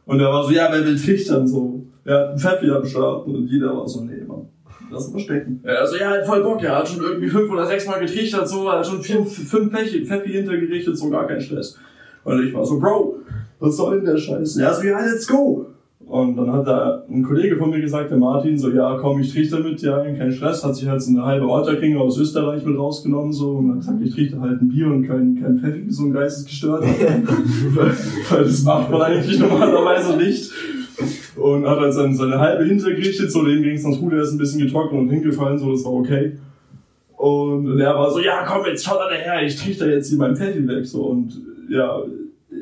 Und er war so, ja, wer will trichtern so? Er hat einen Pfeffi am Start und jeder war so, nee, Mann. Lass mal stecken. Er so, ja, hat voll Bock, er hat schon irgendwie fünf oder sechs Mal getrichtert, so, er hat schon vier, fünf Pfeffi, Pfeffi hintergerichtet, so gar kein Stress. Und ich war so, Bro, was soll denn der Scheiß? Er so, ja, let's go. Und dann hat da ein Kollege von mir gesagt, der Martin, so, ja, komm, ich trichter mit ein, kein Stress, hat sich halt so eine halbe Otterklinge aus Österreich mit rausgenommen, so, und hat gesagt, ich trichter halt ein Bier und kein, kein Pfeffi, so ein Geistesgestörter. weil, weil das macht man eigentlich normalerweise nicht. Und hat halt seine, seine halbe hintergerichtet, so, dem ging es ganz gut, er ist ein bisschen getrocknet und hingefallen, so, das war okay. Und er war so, ja, komm, jetzt schaut alle her, ich trichter jetzt hier mein Pfeffi weg, so, und, ja,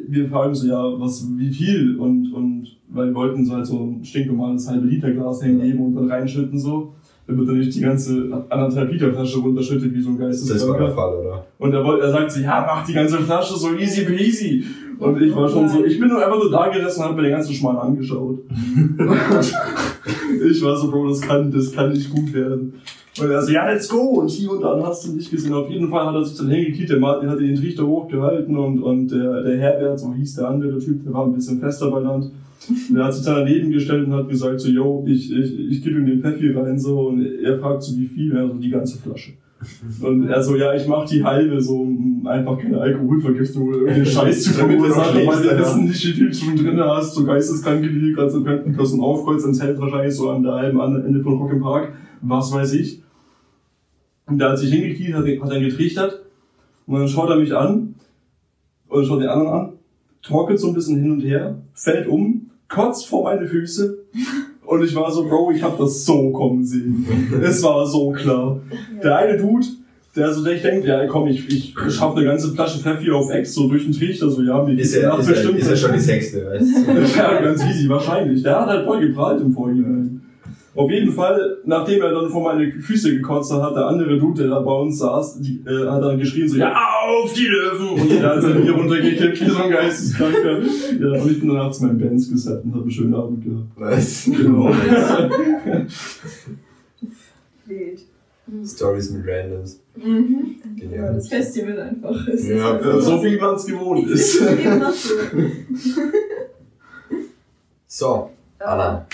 wir fragen so, ja, was, wie viel? Und, und, weil wir wollten so halt so ein stinknormales halbe Liter Glas hingeben und dann reinschütten, so. Damit er nicht die ganze anderthalb Liter Flasche runterschüttet wie so ein Das war der. Fall, oder? Und er, wollte, er sagt so, ja, mach die ganze Flasche so easy peasy. Und ich war schon so, ich bin nur einfach nur da gesessen und hab mir den ganzen Schmarrn angeschaut. ich war so, Bro, das kann, das kann nicht gut werden. Und er so, ja, let's go! Und hier und dann hast du nicht gesehen. Auf jeden Fall hat er sich dann hingekriegt, der Martin hat den Trichter hochgehalten und, und der, der Herbert, so hieß der andere Typ, der war ein bisschen fester benannt. Der hat sich dann daneben gestellt und hat gesagt so, yo, ich, ich, ich gebe ihm den Pfeffi rein so und er fragt so, wie viel? Er so, die ganze Flasche. Und er so, ja, ich mach die halbe, so um einfach keine Alkoholvergiftung oder irgendeinen Scheiß zu du verursachen, weil wir wissen nicht, wie viel du schon drin hast, so geisteskrank gelegt, also könnten Person aufkreuzt, dann zählt wahrscheinlich so an der halben Ende von Rock im Park, was weiß ich. Und der hat sich hingekniet, hat, hat dann getrichtert und dann schaut er mich an und schaut den anderen an, torkelt so ein bisschen hin und her, fällt um, kotzt vor meine Füße und ich war so, Bro, ich hab das so kommen sehen. Es war so klar. Der eine Dude, der so, der ich denke, ja komm, ich, ich schaffe eine ganze Flasche Pfeffi auf Ex so durch den Trichter, so ja, mir Ist nach ist, ja, bestimmt. ist ja schon die sechste, weißt du? Ja, ganz easy, wahrscheinlich. Der hat halt voll geprallt im Vorhinein. Auf jeden Fall, nachdem er dann vor meine Füße gekotzt hat, hat der andere Dude, der da bei uns saß, die, äh, hat dann geschrien so, ja, auf die Löwen! Und der hat sein Bier runtergekippt wie so ein Geisteskranker. Ja, und ich bin danach zu meinem Benz gesetzt und hab einen schönen Abend gehabt. Was? Genau. Wild. Stories mit Randoms. Mhm. Ja, Genial. das Festival einfach. Es ist Ja, einfach Ja, so wie man es gewohnt ist. So, Anna.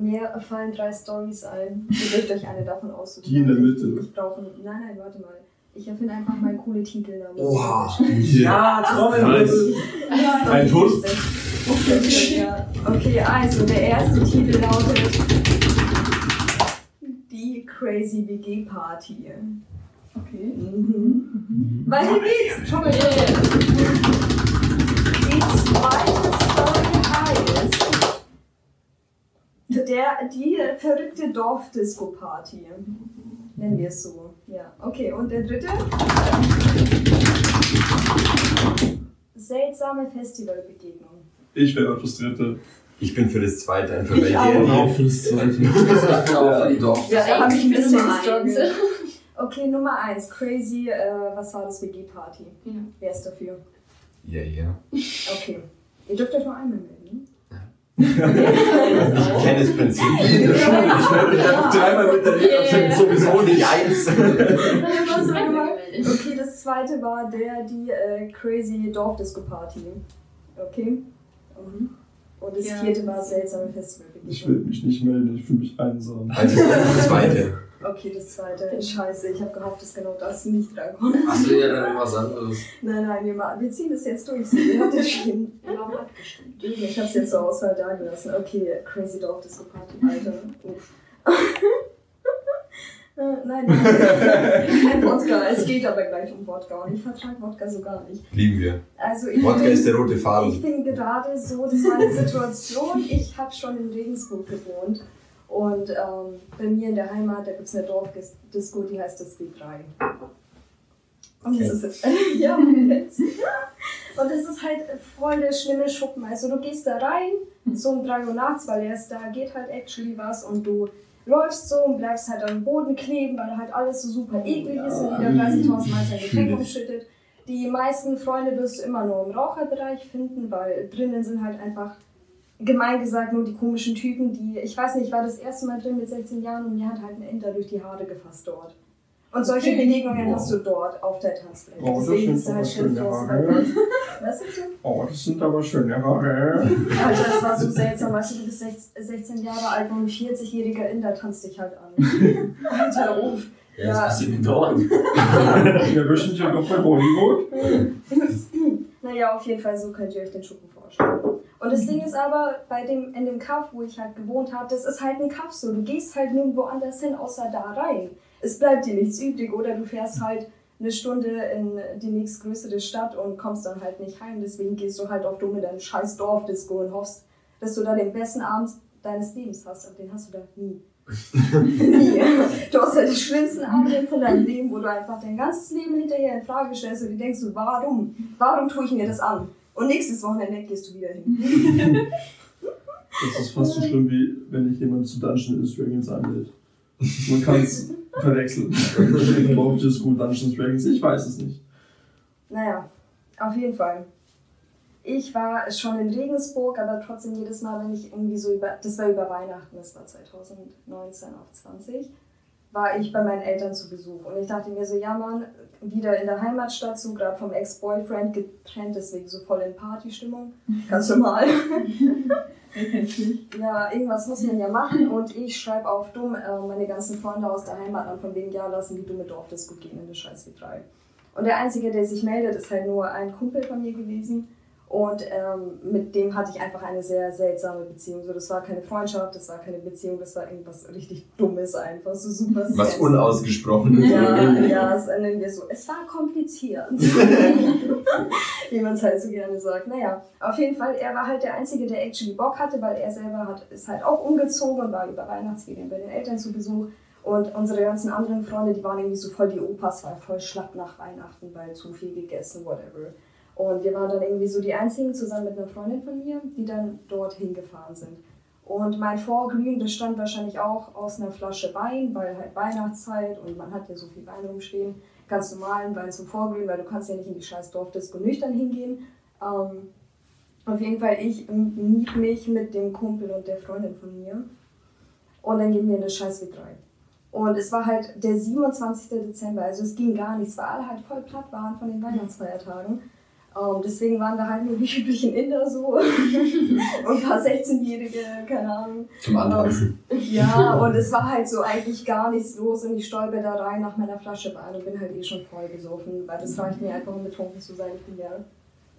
Mir fallen drei Stories ein. Ihr dürft euch eine davon aussuchen. Die in der Mitte. Ich brauche. Nein, nein, warte mal. Ich erfinde einfach mal coole Titel. damit- Oha. Ja, Nice. Ja, Ein Tod. Ja. Okay, also der erste Titel lautet Die Crazy WG Party. Okay. Mhm. Weiter geht's. Schau mal. Die zweite der, die verrückte Dorfdisco-Party. Nennen wir es so. Ja, okay. Und der dritte? Seltsame Festivalbegegnung. Ich wäre auch das dritte. Ich bin für das zweite, einfach Ich auch. ihr Auch für das zweite. Auch für die Dorf. Ja, da habe ich ein bisschen gestruggelt. Okay, Nummer eins. Crazy, äh, was war das? WG-Party. Ja. Wer ist dafür? Ja, ja. Okay. Ihr dürft euch nur einmal melden. Ich kenne das Prinzip. Dreimal mit der Lehrerin sowieso nicht eins. Okay, das zweite war der, die äh, Crazy Dorfdisco-Party. Okay. Mhm. Und das Ja. vierte war seltsame Ich Festivalbegegnung. will mich nicht melden, ich fühle mich einsam. Also das zweite. Okay, das zweite. Scheiße, ich habe gehofft, dass genau das nicht drankommt. Achso, ja, dann irgendwas anderes. Nein, nein, wir, machen, wir ziehen das jetzt durch. Ihr habt das schon. Ich hab's jetzt zur Auswahl da gelassen. Okay, Crazy Dog Disco Party, Alter. Uff. Äh, nein, nein, kein Wodka. Es geht aber gleich um Wodka und ich vertrage Wodka so gar nicht. Lieben wir. Also ich Wodka bin, ist der rote ich Faden. bin gerade so, das war eine Situation, ich habe schon in Regensburg gewohnt und ähm, bei mir in der Heimat, da gibt es eine Dorfdisco, die heißt das W3. Und das ist, ja. Und das ist halt voll der schlimme Schuppen. Also du gehst da rein, so um 3 Uhr nachts, weil erst da geht halt actually was und du läufst so und bleibst halt am Boden kleben, weil halt alles so super eklig ist und wieder 30.000 Mal sein Getränk umschüttet. Die meisten Freunde wirst du immer nur im Raucherbereich finden, weil drinnen sind halt einfach, gemein gesagt, nur die komischen Typen, die, ich weiß nicht, ich war das erste Mal drin mit 16 Jahren und mir hat halt ein Enter durch die Haare gefasst dort. Und solche Begegnungen hast du dort auf der Tanzfläche. Oh, das Deswegen sind ist er aber halt schön schöne. Haare. Was ist das? Oh, das sind aber schöne Haare. Alter, das war so seltsam, weißt du, du bist 16 16 Jahre alt und ein 40-jähriger Inder tanzt dich halt an. Alter, uff. Ja, das Ja. passiert nicht dauernd. Wir wischen dich doch bei Bollywood. Naja, auf jeden Fall, so könnt ihr euch den Schuppen vorstellen. Und das Ding ist aber, bei dem, in dem Kaff, wo ich halt gewohnt habe, das ist halt ein Kaff so. Du gehst halt nirgendwo anders hin, außer da rein. Es bleibt dir nichts übrig oder du fährst halt eine Stunde in die nächstgrößere Stadt und kommst dann halt nicht heim. Deswegen gehst du halt auf dumme dein scheiß Dorfdisco und hoffst, dass du da den besten Abend deines Lebens hast. Aber den hast du da nie. nie. Du hast halt die schlimmsten Abende von deinem Leben, wo du einfach dein ganzes Leben hinterher in Frage stellst und dir denkst, warum? Warum tue ich mir das an? Und nächstes Wochenende gehst du wieder hin. Das ist fast so schlimm, wie wenn ich jemanden zu Dungeons Dragons anmeldet. Man kann es verwechseln. Braucht es gut Dungeons Dragons? Ich weiß es nicht. Naja, auf jeden Fall. Ich war schon in Regensburg, aber trotzdem jedes Mal, wenn ich irgendwie so über, das war über Weihnachten, das war 2019 auf 20, war ich bei meinen Eltern zu Besuch. Und ich dachte mir so, ja Mann, wieder in der Heimatstadt, so gerade vom Ex-Boyfriend getrennt, deswegen so voll in Partystimmung. Ganz normal. Ja, irgendwas muss man ja machen und ich schreibe auf dumm äh, meine ganzen Freunde aus der Heimat an, von wegen, ja, lassen die dumme Dorfdisco gehen in der scheiß W3. Und der Einzige, der sich meldet, ist halt nur ein Kumpel von mir gewesen. Und ähm, mit dem hatte ich einfach eine sehr seltsame Beziehung. So, das war keine Freundschaft, das war keine Beziehung, das war irgendwas richtig Dummes einfach, so super Was unausgesprochenes. Ja, ja, das nennen wir so. Es war kompliziert. Wie man es halt so gerne sagt. Naja, auf jeden Fall, er war halt der Einzige, der actually Bock hatte, weil er selber hat, ist halt auch umgezogen und war über Weihnachtsferien bei den Eltern zu Besuch. Und unsere ganzen anderen Freunde, die waren irgendwie so voll die Opas, war voll schlapp nach Weihnachten, weil zu viel gegessen, whatever. Und wir waren dann irgendwie so die Einzigen zusammen mit einer Freundin von mir, die dann dorthin gefahren sind. Und mein Vorglühen bestand wahrscheinlich auch aus einer Flasche Wein, weil halt Weihnachtszeit und man hat ja so viel Wein rumstehen. Ganz normalen Wein zum Vorglühen, weil du kannst ja nicht in die scheiß Dorfdisco nüchtern hingehen. Ähm, auf jeden Fall, ich miet mich mit dem Kumpel und der Freundin von mir. Und dann gehen wir in das scheiß W3. Und es war halt der 27. Dezember, also es ging gar nichts, weil alle halt voll platt waren von den Weihnachtsfeiertagen. Ähm, deswegen waren da halt nur die üblichen Inder so und ein paar 16-Jährige, keine Ahnung. Zum Antanzen. Ja, und es war halt so eigentlich gar nichts los und ich stolper da rein nach meiner Flasche Wein und bin halt eh schon voll besoffen, weil das reicht mir einfach, um betrunken zu sein. Ich bin ja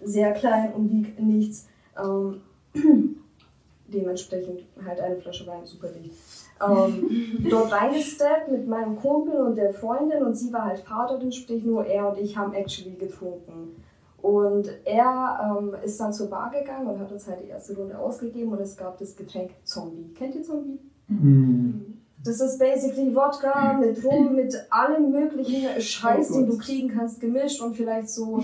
sehr klein und wieg nichts. Ähm, dementsprechend halt eine Flasche Wein super dicht. Ähm, dort reingesteppt mit meinem Kumpel und der Freundin und sie war halt Vaterin, sprich nur er und ich haben actually getrunken. Und er ähm, ist dann zur Bar gegangen und hat uns halt die erste Runde ausgegeben und es gab das Getränk Zombie. Kennt ihr Zombie? Hm. Das ist basically Wodka mit Rum, mit allem möglichen Scheiß, Oh den du kriegen kannst, gemischt und vielleicht so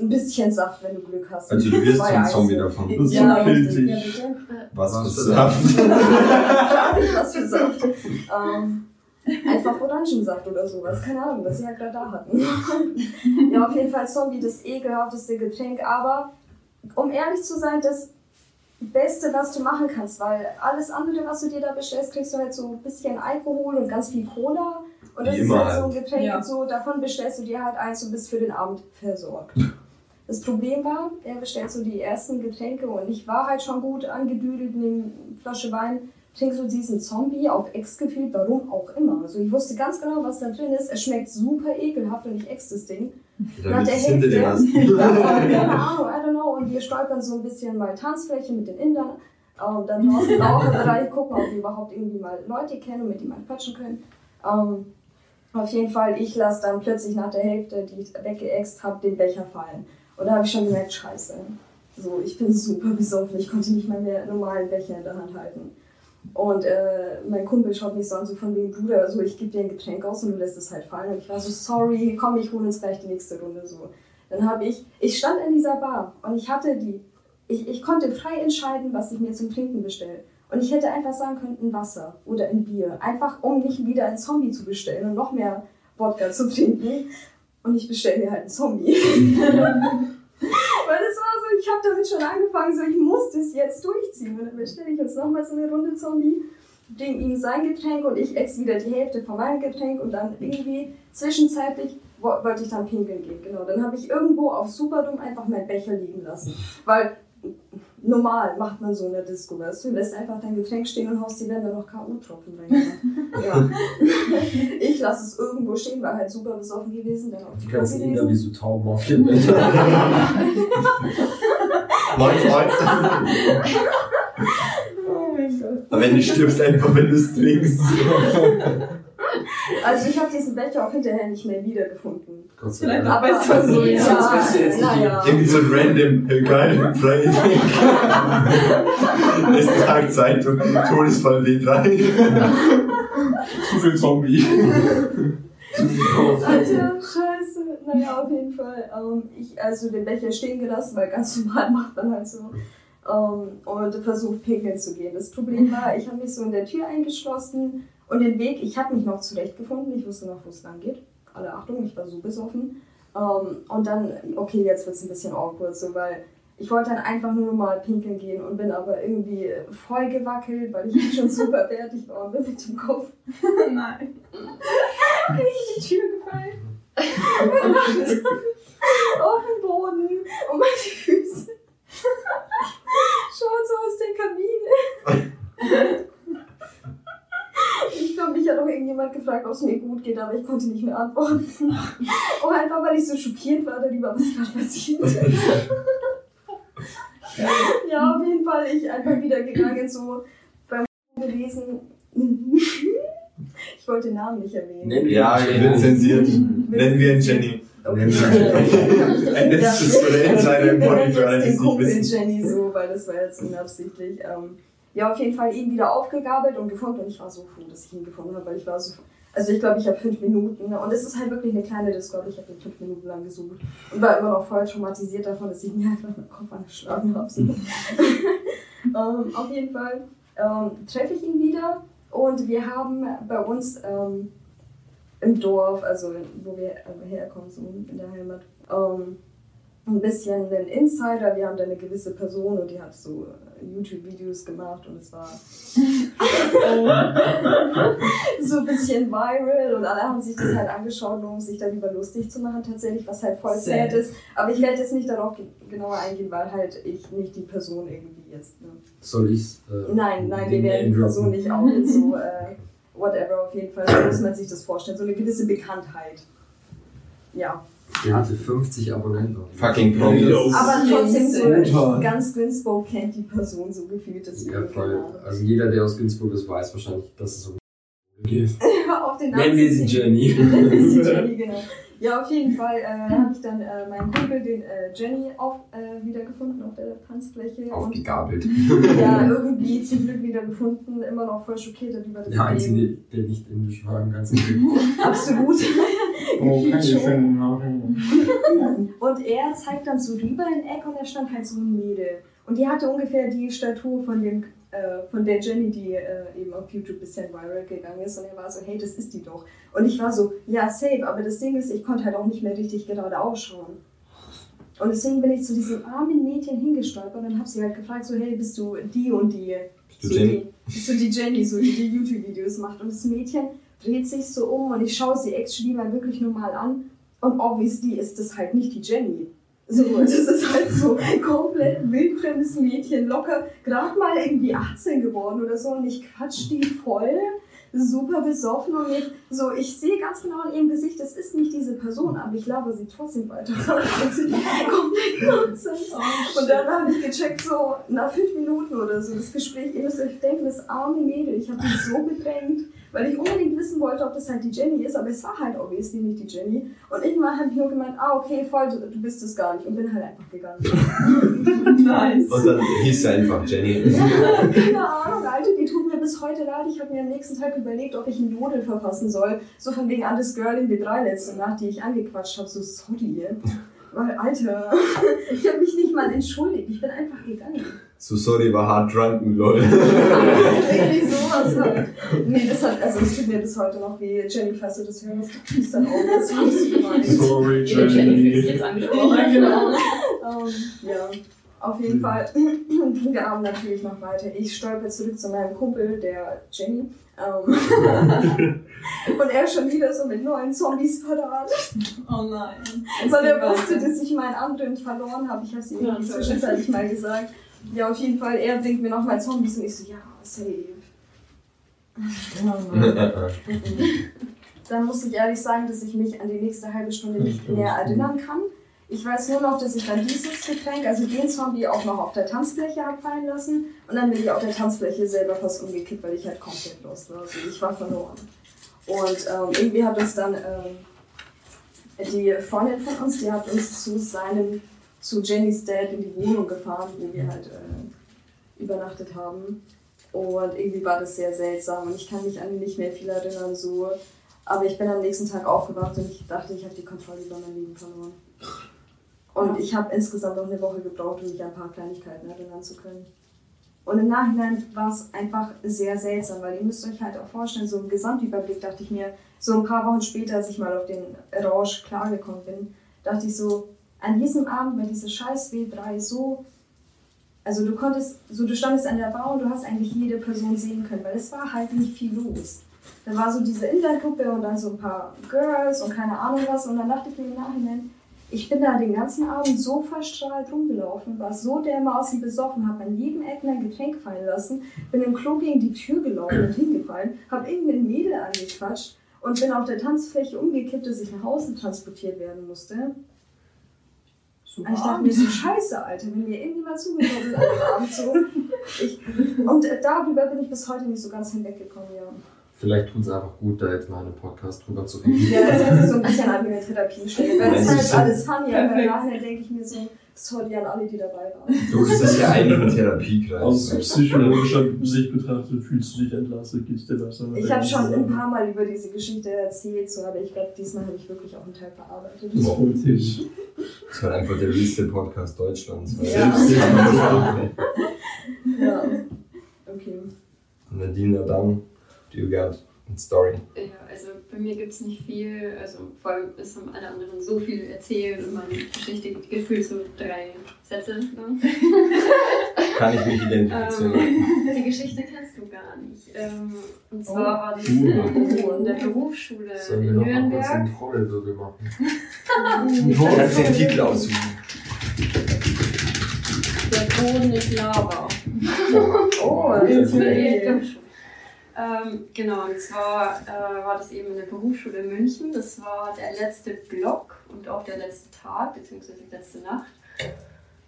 ein bisschen Saft, wenn du Glück hast. Also du wirst Zwei zum Zombie davon. Das ist Ja, so richtig. Ja. Was Was für für Saft. Was für Saft. Ähm, einfach Orangensaft oder sowas. Keine Ahnung, was sie halt gerade da hatten. ja, auf jeden Fall Zombie, das ekelhafteste Getränk. Aber um ehrlich zu sein, das Beste, was du machen kannst, weil alles andere, was du dir da bestellst, kriegst du halt so ein bisschen Alkohol und ganz viel Cola. Und das Wie ist immer halt so ein Getränk, Ja. so, davon bestellst du dir halt eins und bist für den Abend versorgt. Das Problem war, er bestellt so die ersten Getränke und ich war halt schon gut angedüdelt in eine Flasche Wein. Trink so diesen Zombie auf Ex gefühlt, warum auch immer. Also ich wusste ganz genau, was da drin ist. Es schmeckt super ekelhaft und ich ex das Ding. Hinter dir hast. Davon, keine Ahnung, I don't know. Und wir stolpern so ein bisschen mal Tanzfläche mit den Indern. Ähm, dann draußen Raucherbereich gucken, ob wir überhaupt irgendwie mal Leute kennen, mit denen wir quatschen können. Ähm, auf jeden Fall, ich lasse dann plötzlich nach der Hälfte, die ich weggeext habe, den Becher fallen. Und da habe ich schon gemerkt, scheiße. So, ich bin super besoffen. Ich konnte nicht mal mehr normalen Becher in der Hand halten. Und äh, mein Kumpel schaut mich so an, so von wegen, Bruder, so, ich gebe dir ein Getränk aus und du lässt es halt fallen. Und ich war so, sorry, komm, ich hole uns gleich die nächste Runde. So. Dann habe ich, ich stand in dieser Bar und ich hatte die, ich, ich konnte frei entscheiden, was ich mir zum Trinken bestelle. Und ich hätte einfach sagen können, ein Wasser oder ein Bier. Einfach, um nicht wieder ein Zombie zu bestellen und noch mehr Wodka zu trinken. Und ich bestelle mir halt einen Zombie. Weil das war so, ich habe damit schon angefangen, so ich muss das jetzt durchziehen. Und dann bestelle ich jetzt nochmal so eine Runde Zombie, bringe ihm sein Getränk und ich ex wieder die Hälfte von meinem Getränk und dann irgendwie zwischenzeitlich wo- wollte ich dann pinkeln gehen. Genau, dann habe ich irgendwo auf Superdom einfach meinen Becher liegen lassen. Weil normal macht man so in der Disco, weißt du, du lässt einfach dein Getränk stehen und haust die Länder noch K.O.-Tropfen rein. Ja. ich lasse es irgendwo stehen, war halt super besoffen gewesen, dann auf Die die ganzen Klo Inder wie so Tauben auf ihren Bildern. Moin, Freund. Oh mein Gott. Ende stirbst du einfach, wenn du es trinkst. Also ich habe diesen Becher auch hinterher nicht mehr wiedergefunden. Gott sei Vielleicht Dank. aber es war so, ja, ja. bist du jetzt nicht naja. Irgendwie so ein random, äh, geil, Friday. Nächsten Tag Zeitung, Todesfall W3. Zu viel Zombie. Alter, scheiße. Naja, auf jeden Fall. Ähm, ich also den Becher stehen gelassen, weil ganz normal macht man halt so. Ähm, und versucht pinkeln zu gehen. Das Problem war, ich habe mich so in der Tür eingeschlossen und den Weg, ich habe mich noch zurechtgefunden, ich wusste noch, wo es lang geht. Alle Achtung, ich war so besoffen. Ähm, und dann, okay, jetzt wird es ein bisschen awkward, so, weil ich wollte dann einfach nur mal pinkeln gehen und bin aber irgendwie voll gewackelt, weil ich schon super fertig war und bin mit dem Kopf Nein. in die Tür gefallen. Auf den Boden und meine Füße schauen so aus der Kabine. Ich glaube, mich hat auch irgendjemand gefragt, ob es mir gut geht, aber ich konnte nicht mehr antworten. Und einfach, weil ich so schockiert war darüber, was gerade passiert. Ja, auf jeden Fall, ich einfach wieder gegangen, so beim gewesen. Ich wollte den Namen nicht erwähnen. Nennen wir Ja, wird Jenny. zensiert. Nennen wir ihn Jenny. Okay. Ein letztes so der Entscheider im Wir Body für alle, die den es nicht wissen. Jenny so, weil das war jetzt unabsichtlich. Ähm, ja, auf jeden Fall ihn wieder aufgegabelt und gefunden und ich war so froh, dass ich ihn gefunden habe, weil ich war so. Also ich glaube, ich habe fünf Minuten ne? und es ist halt wirklich eine kleine Disco, aber ich habe ihn fünf Minuten lang gesucht und war immer noch voll traumatisiert davon, dass ich mir einfach den Kopf angeschlagen habe. So. ähm, auf jeden Fall ähm, treffe ich ihn wieder und wir haben bei uns ähm, im Dorf, also wo wir herkommen, so in der Heimat, ähm, ein bisschen einen Insider. Wir haben da eine gewisse Person und die hat so äh, YouTube-Videos gemacht und es war so ein bisschen viral und alle haben sich das halt angeschaut, nur um sich darüber lustig zu machen tatsächlich, was halt voll sad Sad. ist. Aber ich werde jetzt nicht darauf ge- genauer eingehen, weil halt ich nicht die Person irgendwie jetzt. Ne? Soll ich's? Äh, Nein, nein, wir werden die Person nicht auch so, äh, whatever, auf jeden Fall, so muss man sich das vorstellen, so eine gewisse Bekanntheit. Ja, Der hatte 50 Abonnenten. Fucking Promis. aber trotzdem so Brutal. ganz Günzburg kennt die Person so gefühlt. Ja, voll. Ahnung. Also jeder, der aus Günzburg ist, weiß wahrscheinlich, dass es um geht. auf den Namen Nennen wir sie sind Jenny. Nennen wir sie Jenny, genau. Ja, auf jeden Fall äh, habe ich dann äh, meinen Kumpel, den äh, Jenny, auf, äh, wieder gefunden auf der Tanzfläche. Und Aufgegabelt. ja, irgendwie zum Glück wieder gefunden, immer noch voll schockiert darüber. Der einzige, der nicht indisch war im ganzen Glück. Absolut. Oh, kann ich schon. Und er zeigt dann so rüber in Eck und da stand halt so ein Mädel. Und die hatte ungefähr die Statur von dem äh, von der Jenny, die äh, eben auf YouTube bisschen viral gegangen ist. Und er war so, hey, das ist die doch. Und ich war so, ja, safe. Aber das Ding ist, ich konnte halt auch nicht mehr richtig gerade ausschauen. Und deswegen bin ich zu diesem armen Mädchen hingestolpert und dann habe sie halt gefragt, so, hey, bist du die und die? Bist du so Jenny? Die, bist du die Jenny, so die, die YouTube-Videos macht. Und das Mädchen dreht sich so um und ich schaue sie actually mal wirklich nur mal an. Und obviously ist das halt nicht die Jenny. So, das ist halt so komplett wildfremdes Mädchen, locker, gerade mal irgendwie 18 geworden oder so und ich quatsch die voll, super besoffen und ich, so, ich sehe ganz genau in ihrem Gesicht, das ist nicht diese Person, aber ich laber sie trotzdem weiter. Und dann habe ich gecheckt, so nach fünf Minuten oder so, das Gespräch, ihr müsst euch denken, das arme Mädel, ich habe mich so bedrängt, weil ich unbedingt wissen wollte, ob das halt die Jenny ist, aber es war halt obviously nicht die Jenny. Und irgendwann habe ich nur gemeint, ah, okay, voll, du, du bist es gar nicht. Und bin halt einfach gegangen. Nice. Und dann hieß sie einfach Jenny. Ja, keine Ahnung, Alter, die tut mir bis heute leid. Ich habe mir am nächsten Tag überlegt, ob ich einen Jodel verfassen soll. So von wegen das Girl in B3 letzte Nacht, die ich angequatscht habe. So, sorry. Weil, Alter, ich habe mich nicht mal entschuldigt. Ich bin einfach gegangen. So sorry, war hart drunken, lol. Irgendwie sowas halt. Nee, das hat, also es tut mir bis heute noch weh. Jenny, falls du das hörst, du tust dann auch. Das. Sorry, Jenny Jenny. jetzt angesprochen. Ja, genau. Ähm, ja, auf jeden Fall ging der Abend natürlich noch weiter. Ich stolper zurück zu meinem Kumpel, der Jenny. Ähm, und er schon wieder so mit neuen Zombies parat. Oh nein. Weil er wusste, dass ich meinen anderen verloren habe. Ich habe sie irgendwie Ja, zwischenzeitlich mal gesagt. Ja, auf jeden Fall, er bringt mir nochmal Zombies und ich so, ja, safe. Dann muss ich ehrlich sagen, dass ich mich an die nächste halbe Stunde nicht mehr erinnern kann. Ich weiß nur noch, dass ich dann dieses Getränk, also den Zombie, auch noch auf der Tanzfläche habe fallen lassen. Und dann bin ich auf der Tanzfläche selber fast umgekippt, weil ich halt komplett los war. Also ich war verloren. Und ähm, irgendwie hat uns dann ähm, die Freundin von uns, die hat uns zu seinem, zu Jennys Dad in die Wohnung gefahren, wo wir halt äh, übernachtet haben. Und irgendwie war das sehr seltsam und ich kann mich an nicht mehr viel erinnern, so. Aber ich bin am nächsten Tag aufgewacht und ich dachte, ich habe die Kontrolle über mein Leben verloren. Und ich habe insgesamt noch eine Woche gebraucht, um mich an ein paar Kleinigkeiten erinnern zu können. Und im Nachhinein war es einfach sehr seltsam, weil ihr müsst euch halt auch vorstellen, so im Gesamtüberblick dachte ich mir, so ein paar Wochen später, als ich mal auf den Rausch klargekommen bin, dachte ich so, an diesem Abend war diese scheiß W3 so, also du konntest, so du standest an der Bar und du hast eigentlich jede Person sehen können, weil es war halt nicht viel los. Da war so diese Intergruppe und dann so ein paar Girls und keine Ahnung was und dann dachte ich mir im Nachhinein, ich bin da den ganzen Abend so verstrahlt rumgelaufen, war so dermaßen besoffen, habe an jedem Ecken ein Getränk fallen lassen, bin im Klo gegen die Tür gelaufen und hingefallen, habe irgendein Mädel angequatscht und bin auf der Tanzfläche umgekippt, dass ich nach Hause transportiert werden musste. Super. Und ich dachte mir so, scheiße, Alter, wenn mir irgendjemand zugehört ist dem Abend so. Ich, und äh, darüber bin ich bis heute nicht so ganz hinweggekommen, ja. Vielleicht tut es einfach gut, da jetzt mal in einem Podcast drüber zu reden. Ja, das sich so ein bisschen an wie eine Therapiestelle. Weil das ist halt alles funny, aber. Nachhinein denke ich mir so, das ist heute an alle, die dabei waren. Du bist das ja eigentlich ein Therapiekreis. Aus psychologischer Sicht betrachtet fühlst du dich entlastet, geht's dir besser. Ich habe schon ein paar Mal über diese Geschichte erzählt, so, aber ich glaube, diesmal habe ich wirklich auch einen Teil verarbeitet. Das freut mich. Das war einfach der realste Podcast Deutschlands. Ja. Ja. Okay. Nadine, Adam, do you got a story? Ja, also bei mir gibt es nicht viel, also vor allem es haben alle anderen so viel erzählt und meine Geschichte gefühlt so drei Sätze lang. Kann ich mich identifizieren? Ähm, die Geschichte kennst du gar nicht. Ähm, und zwar war das Uh. in, in der Berufsschule Sollen wir in noch mal kurz Nürnberg. einen Trommelwirbel machen? Kannst du den Titel aussuchen? Der Boden ist Lava. Oh, das das ist ist ich glaub schon. Ähm, genau, und zwar äh, war das eben in der Berufsschule in München. Das war der letzte Block und auch der letzte Tag, beziehungsweise die letzte Nacht.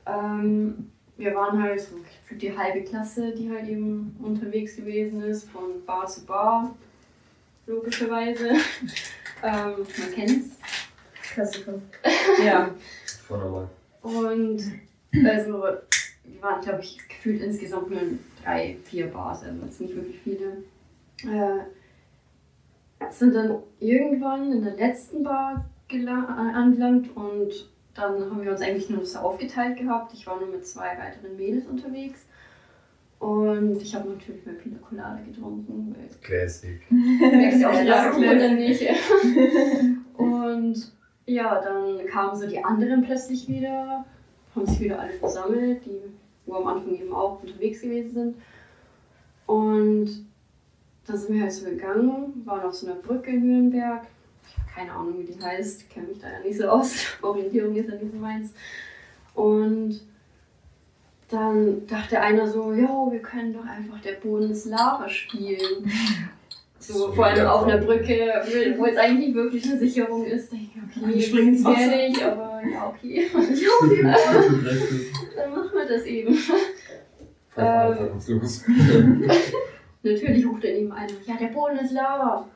Ähm, wir waren halt so für die halbe Klasse, die halt eben unterwegs gewesen ist, von Bar zu Bar, logischerweise. ähm, man kennt's. Klassiker. Ja. Vorne mal. Und also, wir waren, glaube ich, gefühlt insgesamt nur in drei, vier Bars, also jetzt nicht wirklich viele. Äh, sind dann irgendwann in der letzten Bar äh, angelangt und dann haben wir uns eigentlich nur so aufgeteilt gehabt. Ich war nur mit zwei weiteren Mädels unterwegs. Und ich habe natürlich mal Pina Colada getrunken, Classic. Ja, klar. oder nicht? Und ja, dann kamen so die anderen plötzlich wieder, haben sich wieder alle versammelt, die wo am Anfang eben auch unterwegs gewesen sind. Und dann sind wir halt so gegangen, waren auf so einer Brücke in Nürnberg. Ich habe keine Ahnung, wie die heißt, kenne mich da ja nicht so aus. Orientierung ist ja nicht so meins. Und dann dachte einer so, jo, wir können doch einfach der Boden ist Lava spielen. So, vor allem auf einer Brücke, wo jetzt eigentlich nicht wirklich eine Sicherung ist. Da denke ich, okay, Wir springen ins Wasser. aber ja, okay. Dann machen wir das eben. Ähm. Natürlich ruft er neben einer, ja, der Boden ist Lava.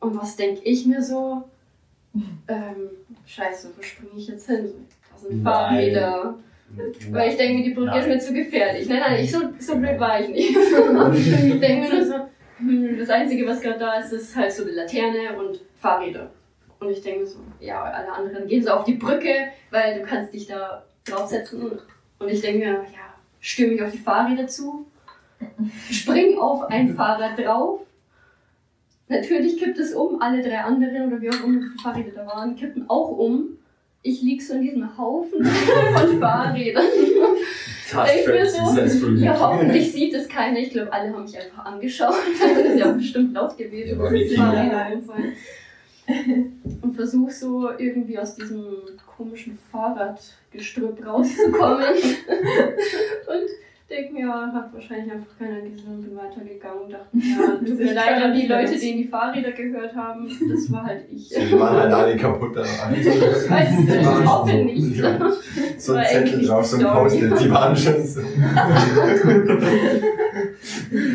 Und was denke ich mir so? Ähm, scheiße, wo springe ich jetzt hin? Da sind Nein. Fahrräder. Weil ich denke mir, die Brücke ist mir zu gefährlich. Nein, nein, ich, so, so blöd war ich nicht. ich denke mir nur so, hm, das Einzige, was gerade da ist, ist halt so eine Laterne und Fahrräder. Und ich denke mir so, ja, alle anderen gehen so auf die Brücke, weil du kannst dich da draufsetzen. Und ich denke mir, ja, stürme ich auf die Fahrräder zu, spring auf ein Fahrrad drauf. Natürlich kippt es um, alle drei anderen oder wie auch immer die Fahrräder da waren, kippen auch um. Ich lieg so in diesem Haufen von Fahrrädern. Denk mir so, ja, hoffentlich sieht es keiner. Ich glaube, alle haben mich einfach angeschaut. Das ist ja bestimmt laut gewesen. Ja, dass die? Fahrräder. Und versuch so irgendwie aus diesem komischen Fahrradgestrüpp rauszukommen. Und denke mir, ja, hat wahrscheinlich einfach keiner gesehen und bin weitergegangen. Dachte mir, ja, tut mir leid an die Leute, denen die Fahrräder gehört haben. Das war halt ich. Die waren halt alle kaputt da. Ich weiß es nicht, ich hoffe nicht. So ein Zettel drauf, so ein. Post-it, die waren schon so.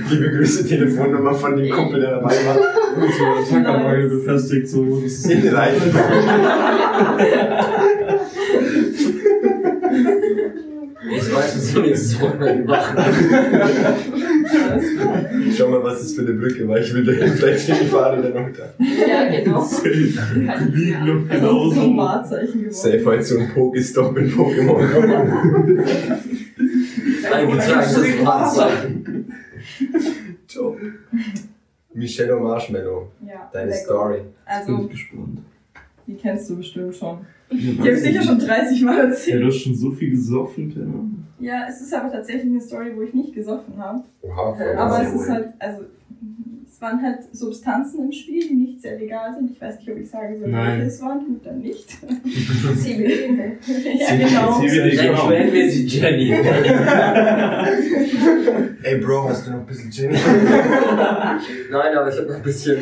Liebe Grüße, Telefonnummer von dem Kumpel, der dabei war. Mit so Tackerbeile befestigt, so. Das ist In Reifen. Ich weiß, nächstes Wochenende machen. Schau mal, was das für eine Brücke war. Ich will dahin, vielleicht stehen die Fahrräder noch da. Ja, genau. Die liegen noch Also so ein genauso. Wahrzeichen geworden. Safe heute so ein Pokestop in Pokémon. Eingetragenes Wahrzeichen. Top. Michelle Marshmallow, Ja, deine. Story. Bin Also, ich gespannt. die kennst du bestimmt schon. Ja, Die habe ich sicher schon 30 Mal Ja, erzählt. du hast schon so viel gesoffen, Penner. Ja, es ist aber tatsächlich eine Story, wo ich nicht gesoffen habe. Oha, voll Aber es ist halt, also, es waren halt Substanzen im Spiel, die nicht sehr legal sind. Ich weiß nicht, ob ich sagen soll, Nein. welche es waren. Gut, dann nicht. CBD. ja, genau. CBD. Nennen wir sie Jenny. Ey Bro, hast du noch ein bisschen Gin? Nein, aber ich habe noch ein bisschen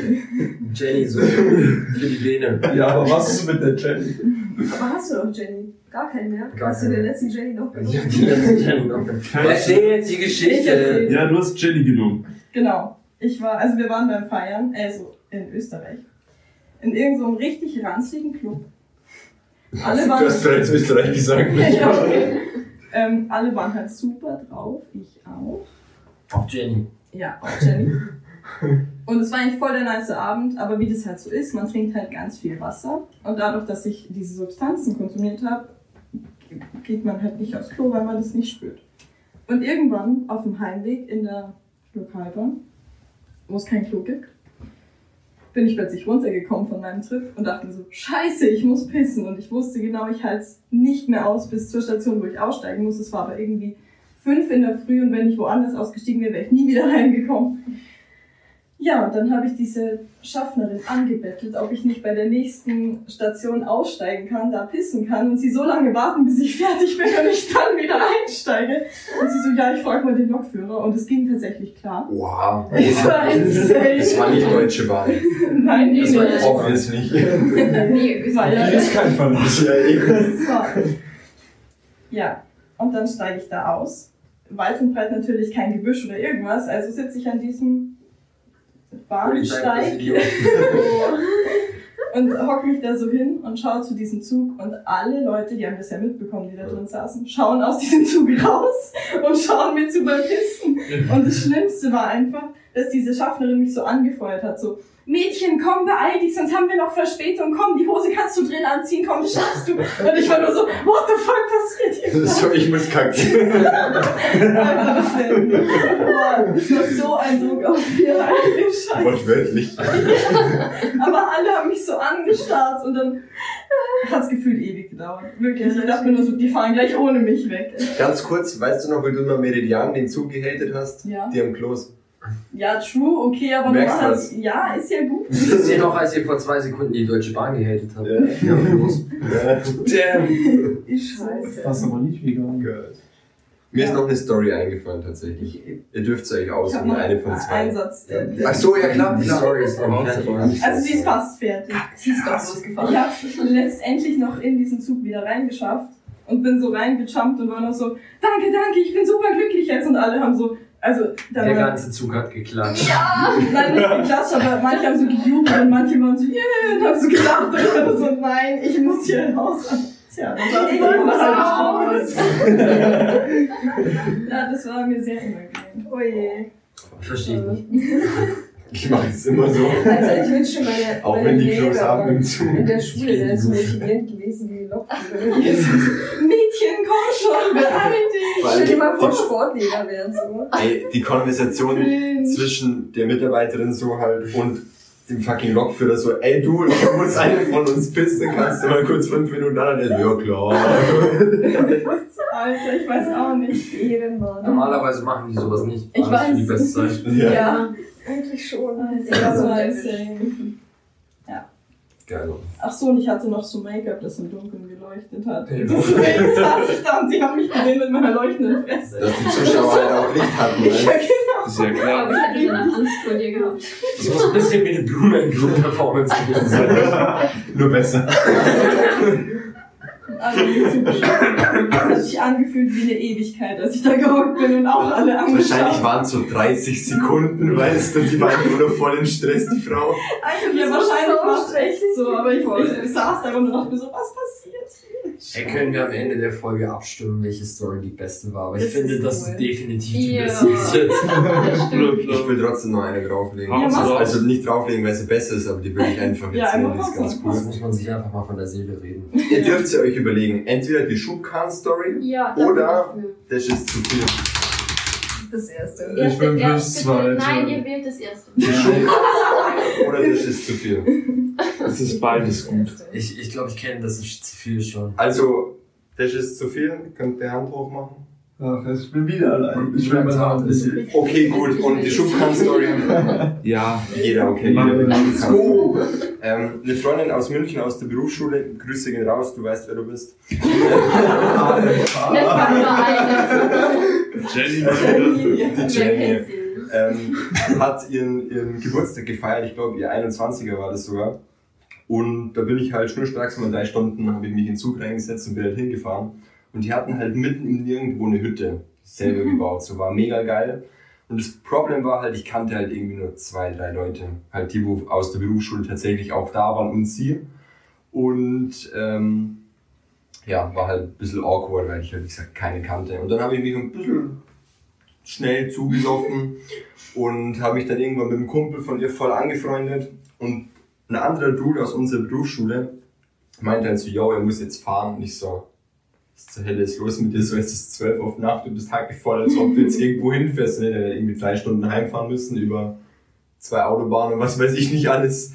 Jenny so für die Vene. Ja, aber was ist mit der Jenny? Aber hast du noch Jenny? Gar keinen mehr? Gar hast du keinen. den letzten Jenny noch Ich benutzt? hab die letzte Jenny noch. Erzähl jetzt die Ich Geschichte. Ja, du hast Jenny genommen. Genau. Ich war, also wir waren beim Feiern, also in Österreich. In irgendeinem so einem richtig ranzigen Club. Alle Du waren, hast bereits Österreich gesagt. ja, okay. ähm, alle waren halt super drauf, ich auch. Auf Jenny. Ja, auch Jenny. Und es war eigentlich voll der nice Abend, aber wie das halt so ist, man trinkt halt ganz viel Wasser. Und dadurch, dass ich diese Substanzen konsumiert habe, geht man halt nicht aufs Klo, weil man das nicht spürt. Und irgendwann auf dem Heimweg in der Lokalbahn, wo es kein Klo gibt, bin ich plötzlich runtergekommen von meinem Trip und dachte so, scheiße, ich muss pissen. Und ich wusste genau, ich halte es nicht mehr aus bis zur Station, wo ich aussteigen muss. Es war aber irgendwie fünf in der Früh und wenn ich woanders ausgestiegen wäre, wäre ich nie wieder reingekommen. Ja, und dann habe ich diese Schaffnerin angebettelt, ob ich nicht bei der nächsten Station aussteigen kann, da pissen kann und sie so lange warten, bis ich fertig bin und ich dann wieder einsteige. Und sie so, ja, ich frage mal den Lokführer und es ging tatsächlich klar. Wow. Es war insane. Das war nicht Deutsche Bahn. Nein, nee, Das war nee. jetzt- Obviously. Nee, War ja- Die ist kein Verlass. Ja, eben. Das Ja, und dann steige ich da aus. Weit und breit natürlich kein Gebüsch oder irgendwas, also sitze ich an diesem Bahnsteig und hock mich da so hin und schaue zu diesem Zug und alle Leute, die haben das ja mitbekommen, die da drin saßen, schauen aus diesem Zug raus und schauen mir zu beim Pissen. Und das Schlimmste war einfach, dass diese Schaffnerin mich so angefeuert hat, so, Mädchen, komm, beeil dich, sonst haben wir noch Verspätung, komm, die Hose kannst du drin anziehen, komm, das schaffst du. Und ich war nur so, what the fuck passiert hier? So, ich muss kacken. So ein Druck auf mir, heilige Scheiße. Wortwörtlich. Aber alle haben mich so angestarrt und dann hat es gefühlt ewig gedauert. Wirklich. Ich dachte mir nur so, die fahren gleich ohne mich weg. Ganz kurz, weißt du noch, wie du immer Meridian den Zug gehatet hast? Ja. Die am Klos. Ja, true, okay, aber Merkst normal- was? ja, ist ja gut. Wisst ihr noch, als ihr vor zwei Sekunden die Deutsche Bahn gehatet habt? Ja. Ja, los. Damn. Ist scheiße. Das ist aber nicht vegan. Mir ist noch eine Story eingefallen tatsächlich. Ihr dürft es euch Ich aussuchen, eine von zwei. einen Satz. äh, Ach so, ja klar, Die. Story ist noch fertig. Also sie ist fast fertig. Sie ist doch Ich losgefahren. habe letztendlich noch in diesen Zug wieder reingeschafft und bin so reingejumpt und war noch so, danke, danke, ich bin super glücklich jetzt. Und alle haben so, also da Der war, ganze Zug hat geklatscht. nein, nicht geklatscht, aber manche haben so gejubelt und manche waren so, yeah, und haben so gelacht. Und ich war so, nein, ich muss hier raus. Tja, dann saß ich raus. Ja, das war mir sehr unangenehm. Oh je. Verstehe ich nicht. Ich mache es immer so. Also ich wünsche meine, Auch meine wenn die Klos haben im Zug. in der Schule wäre es motivierend gewesen wie Lokführer. Mädchen, komm schon, beeil dich. Stell dir mal vor, die, Sportlehrer wären so. ey, die Konversation Cringe. zwischen der Mitarbeiterin so halt und dem fucking Lokführer so, ey du, ich muss eine von uns pissen, kannst du mal kurz fünf Minuten an? Der so, ja klar. Alter, ich weiß auch nicht. Ehrenmann. Normalerweise machen die sowas nicht. Ich Alles für die weiß. beste Zeit. Ja. Ja, eigentlich schon. Das war insane. Ja. Geil. Ach so, und ich hatte noch so Make-up, das im Dunkeln geleuchtet hat. Ja. Deswegen saß ich da und sie haben mich gesehen mit meiner leuchtenden Fresse. Dass die Zuschauer halt auch Licht hatten. Ja, Ne? genau. Ist ja Aber klar. ich hatte danach Angst vor dir gehabt. Das muss ein bisschen wie eine Blumen-Performance gewesen sein. Nur besser. Also zugeschaut. Das hat sich angefühlt wie eine Ewigkeit, als ich da gehockt bin und auch alle angeschaut. Wahrscheinlich waren es so 30 Sekunden, weißt du, die war einfach nur voll im Stress, die Frau. Ja, wahrscheinlich war es echt so, aber ich, ich saß da und dachte mir so, was passiert hier? Ey, können wir am Ende der Folge abstimmen, welche Story die beste war? Aber ich Das finde, ist das cool. ist definitiv die Ja. beste bis jetzt. Ich will trotzdem noch eine drauflegen. Ja, mach. also nicht drauflegen, weil sie besser ist, aber die will ich einfach Ja, erzählen, einfach die ist ganz machen. Das cool. muss man sich einfach mal von der Seele reden. Ihr dürft sie euch überlegen. Entweder die Schubkarren-Story, Ja, Oder- ich das ist zu viel. Das erste. für. Ich Erste- bin ja, fürs Zweite. Nein, ihr wählt das erste. Die Schubkarren-Story oder das ist zu viel. Es ist beides gut. Ich, ich glaube, ich kenne das ist zu viel schon. Also, das ist zu viel. Könnt ihr Hand hoch machen? Ach, ich bin wieder allein. Ich will meine Hand nicht. Okay, gut. Und die Schubkarren-Story? Ja. Jeder, okay. Jeder go. Ähm, eine Freundin aus München aus der Berufsschule, Grüße gehen raus, du weißt, wer du bist. Das war nur eine. Jenny. Die Jenny? Ähm, hat ihren, ihren Geburtstag gefeiert, ich glaube ihr 21er war das sogar. Und da bin ich halt schnurstracks mal drei Stunden, habe ich mich in den Zug reingesetzt und bin halt hingefahren. Und die hatten halt mitten im Nirgendwo eine Hütte selber gebaut, so war mega geil. Und das Problem war halt, ich kannte halt irgendwie nur zwei, drei Leute, halt die, wo aus der Berufsschule tatsächlich auch da waren und sie. Und ähm, ja, war halt ein bisschen awkward, weil ich halt, wie gesagt, keine kannte. Und dann habe ich mich ein bisschen schnell zugesoffen und habe mich dann irgendwann mit einem Kumpel von ihr voll angefreundet. Und ein anderer Dude aus unserer Berufsschule meinte dann so, yo, er muss jetzt fahren. Und ich so, was zur Hölle ist los mit dir? So, es ist 12 auf Nacht, du bist voll, als ob du jetzt irgendwo hinfährst. Und er irgendwie drei Stunden heimfahren müssen über zwei Autobahnen und was weiß ich nicht alles.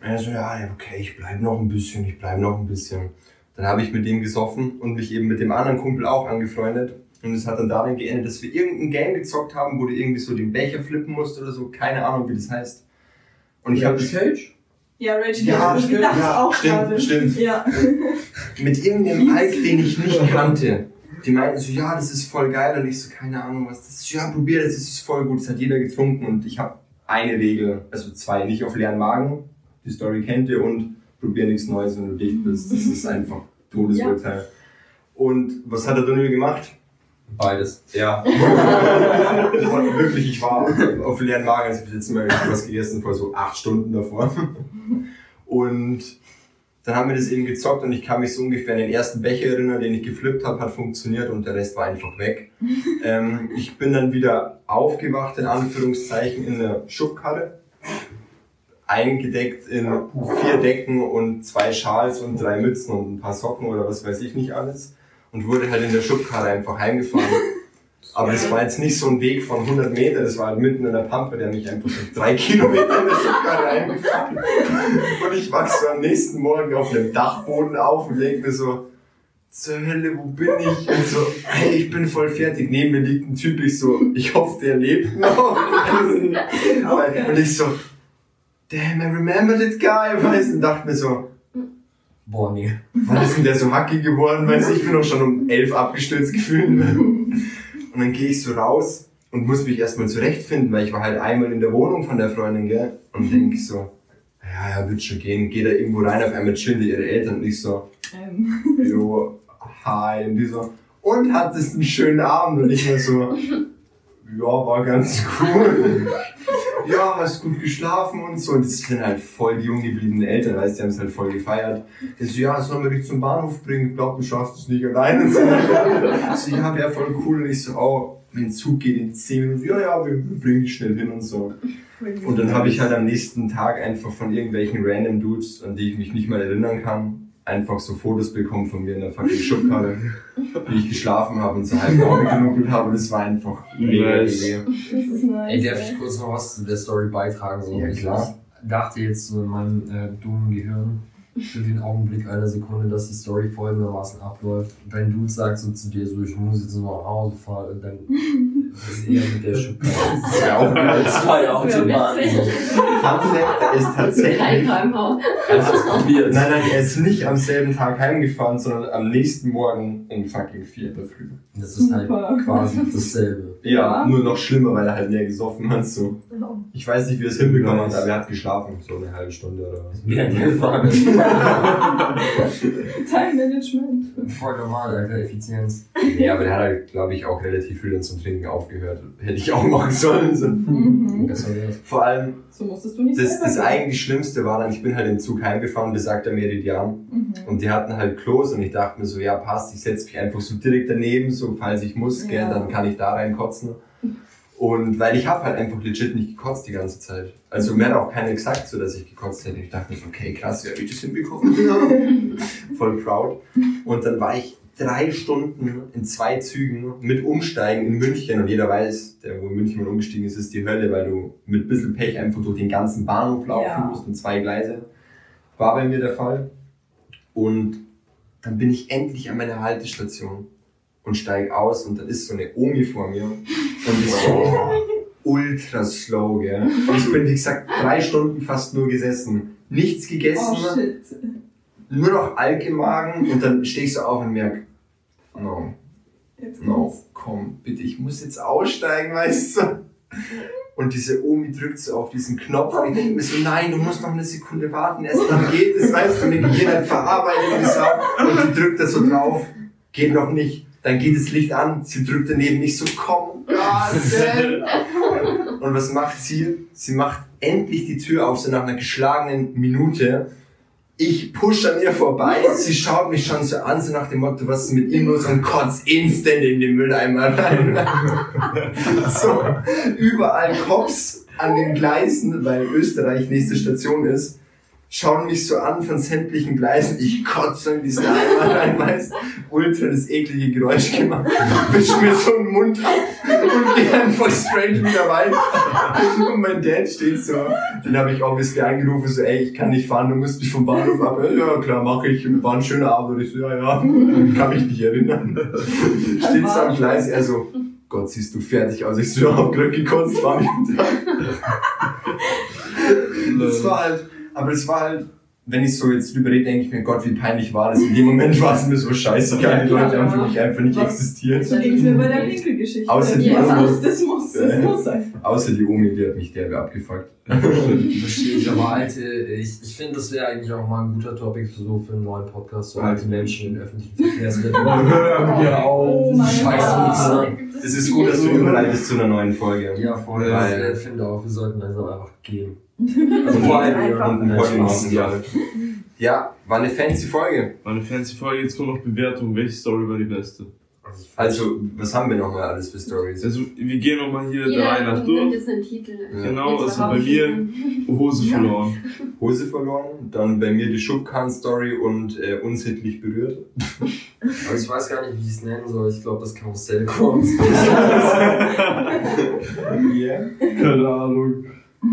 Und er so, ja, okay, ich bleib noch ein bisschen, ich bleib noch ein bisschen. Dann habe ich mit dem gesoffen und mich eben mit dem anderen Kumpel auch angefreundet. Und es hat dann darin geendet, dass wir irgendein Game gezockt haben, wo du irgendwie so den Becher flippen musst oder so. Keine Ahnung, wie das heißt. Und ich habe Cage? Ja, Rage Ja, stimmt, das ja, auch stimmt, gerade. stimmt. Ja. mit irgendeinem Alk, den ich nicht kannte. Die meinten so, ja, das ist voll geil. Und ich so, keine Ahnung, was das ist. Ja, probier das, das ist voll gut. Das hat jeder getrunken. Und ich habe eine Regel, also zwei, nicht auf leeren Magen. Die Story kennt ihr. Und probier nichts Neues, wenn du dicht bist. Das ist einfach Todesurteil. Und was hat der Daniel gemacht? Beides. Ja. Und wirklich, ich war auf leeren Magen, als ich das letzte Mal was gegessen vor so acht Stunden davor. Und dann haben wir das eben gezockt und ich kann mich so ungefähr an den ersten Becher erinnern, den ich geflippt habe, hat funktioniert und der Rest war einfach weg. ähm, ich bin dann wieder aufgewacht, in Anführungszeichen, in der Schubkarre. Eingedeckt in vier Decken und zwei Schals und drei Mützen und ein paar Socken oder was weiß ich nicht alles. Und wurde halt in der Schubkarre einfach heimgefahren. Aber das war jetzt nicht so ein Weg von 100 Meter, das war halt mitten in der Pampe, der mich einfach so drei Kilometer in der Schubkarre eingefahren Und ich wach so am nächsten Morgen auf dem Dachboden auf und denk mir so, zur Hölle, wo bin ich? Und so, hey, ich bin voll fertig. Neben mir liegt ein Typ, ich so, ich hoffe, der lebt noch. und ich so, damn, I remember that guy, weißt du, und dachte mir so, Boah, nee. wann ist denn der so hackig geworden? Weißt du, ich bin auch schon um elf abgestürzt gefühlt. Und dann gehe ich so raus und muss mich erstmal zurechtfinden, weil ich war halt einmal in der Wohnung von der Freundin, gell? Und denk ich so, ja, ja, wird schon gehen. Geh da irgendwo rein, auf einmal chillen ihre Eltern und ich so, Ähm, jo, hi. Und die so, und hattest einen schönen Abend? Und ich war so, ja, war ganz cool. ja, hast gut geschlafen und so. Und das sind halt voll die jung gebliebenen Eltern, weißt du, die haben es halt voll gefeiert. Die so, ja, sollen wir dich zum Bahnhof bringen? Ich glaub, du schaffst es nicht alleine. Und so, so ja, wäre voll cool. Und ich so, oh, mein Zug geht in 10 Minuten. Ja, ja, wir, wir bringen dich schnell hin und so. Und dann habe ich halt am nächsten Tag einfach von irgendwelchen random Dudes, an die ich mich nicht mal erinnern kann, einfach so Fotos bekommen von mir in der fucking Schubkarre, wie ich geschlafen habe und so halb Auge genuckelt habe. Und das war einfach mega Nice. Idee. das ist nice. Ey, darf ich kurz noch was zu der Story beitragen? So, Ja, ich klar. dachte jetzt so in meinem äh, dummen Gehirn für den Augenblick einer Sekunde, dass die Story folgendermaßen abläuft. Dein Dude sagt so zu dir so, ich muss jetzt nur nach Hause fahren. Und dann Das ist eher mit der Schubkarre. Das ist ja auch geil. Zwei witzig. Fun Fact, er ist tatsächlich. kmh. Hast du es probiert? Nein, nein, er ist nicht am selben Tag heimgefahren, sondern am nächsten Morgen um fucking vier in der Früh. Das ist halt Super. quasi dasselbe. Ja, Ja. nur noch schlimmer, weil er halt mehr gesoffen hat. So. Ich weiß nicht, wie er es hinbekommen hat, aber er hat geschlafen. So eine halbe Stunde oder was. Ein gefahren. Time Management. Voll normal, Alter, Effizienz. Nee, aber der hat halt, glaube ich, auch relativ früh dann zum Trinken aufgehört. Hätte ich auch machen sollen. So. Mhm. Vor allem, So musstest du nicht das, das eigentlich Schlimmste war dann, ich bin halt im Zug heimgefahren, besagter Meridian. Mhm. Und die hatten halt Klos und ich dachte mir so, ja passt, ich setze mich einfach so direkt daneben, so falls ich muss, gell, Ja. dann kann ich da reinkotzen. Und weil ich habe halt einfach legit nicht gekotzt die ganze Zeit. Also mir hat auch keiner gesagt, so dass ich gekotzt hätte. Ich dachte mir so, okay, krass, wie ich das hinbekommen? Voll proud. Und dann war ich drei Stunden in zwei Zügen mit Umsteigen in München und jeder weiß, der wo in München mal umgestiegen ist, ist die Hölle, weil du mit ein bisschen Pech einfach durch den ganzen Bahnhof laufen Ja. musst und zwei Gleise. War bei mir der Fall. Und dann bin ich endlich an meiner Haltestation und steige aus und dann ist so eine Omi vor mir und ist so ultra slow, gell. Und ich bin, wie gesagt, drei Stunden fast nur gesessen. Nichts gegessen, Oh nur noch Alk im Magen und dann stehe ich so auf und merke, no, Jetzt no, kommt's. komm, bitte, ich muss jetzt aussteigen, weißt du. Und diese Omi drückt so auf diesen Knopf und ich denke mir so, nein, du musst noch eine Sekunde warten, erst dann geht es, weißt du, und ich gehe dann verarbeitet gesagt und die drückt da so drauf, geht noch nicht, dann geht das Licht an, sie drückt daneben nicht so, komm, Gott, Und was macht sie? Sie macht endlich die Tür auf, so nach einer geschlagenen Minute. Ich push an ihr vorbei, sie schaut mich schon so an, so nach dem Motto, was ist mit ihm los? Und kotzt instant in den Mülleimer rein. so, überall Cops an den Gleisen, weil Österreich nächste Station ist, schauen mich so an von sämtlichen Gleisen, ich kotze in diesen Eimer rein, weißt, ultra das eklige Geräusch gemacht, wisch mir so den Mund ab und geh einfach straight wieder weiter. Und mein Dad steht so, den habe ich obviously angerufen, so, ey, ich kann nicht fahren, du musst mich vom Bahnhof ab. Ja, klar, mache ich, war ein schöner Abend. Und ich so, ja, ja, kann mich nicht erinnern. Steht so am Gleis, er so, Gott, siehst du fertig aus. Ich so, ja, hab grad gekotzt, fahr mich wieder. Das war halt, aber es war halt, wenn ich so jetzt drüber rede, denke ich mir, Gott, wie peinlich war das. In dem Moment war es mir so scheiße. Die Leute haben für mich einfach nicht Was? existiert. So ging es mir bei der Winkelgeschichte. Außer die das, Omi. muss, das muss, das muss sein. Außer die Omi, die hat mich derbe abgefuckt. Verstehe ich, aber alte, ich, ich finde, das wäre eigentlich auch mal ein guter Topic für so für einen neuen Podcast, so alte Menschen in öffentlichen Verkehrsmitteln. Hören wir Oh auf. mein Scheiß Gott. Wichser. Es ist gut, dass du überleitest zu einer neuen Folge. Ja, voll. Weil- Ich finde auch, wir sollten langsam einfach gehen. Also vor allem Einfach. und einen Podcast machen, ja. Ja, war eine fancy Folge. Meine fancy Folge, jetzt kommt noch Bewertung. Welche Story war die beste? Also, was haben wir nochmal alles für Stories? Also, wir gehen nochmal hier der Jeder Reihe nach durch. jetzt einen Titel. Genau, Jetzt also bei mir. Hose verloren. Hose verloren, dann bei mir die Schubkarren-Story und äh, unsittlich berührt. Aber ich weiß gar nicht, wie ich es nennen soll. Ich glaube, das Karussell kommt. Yeah. Keine Ahnung.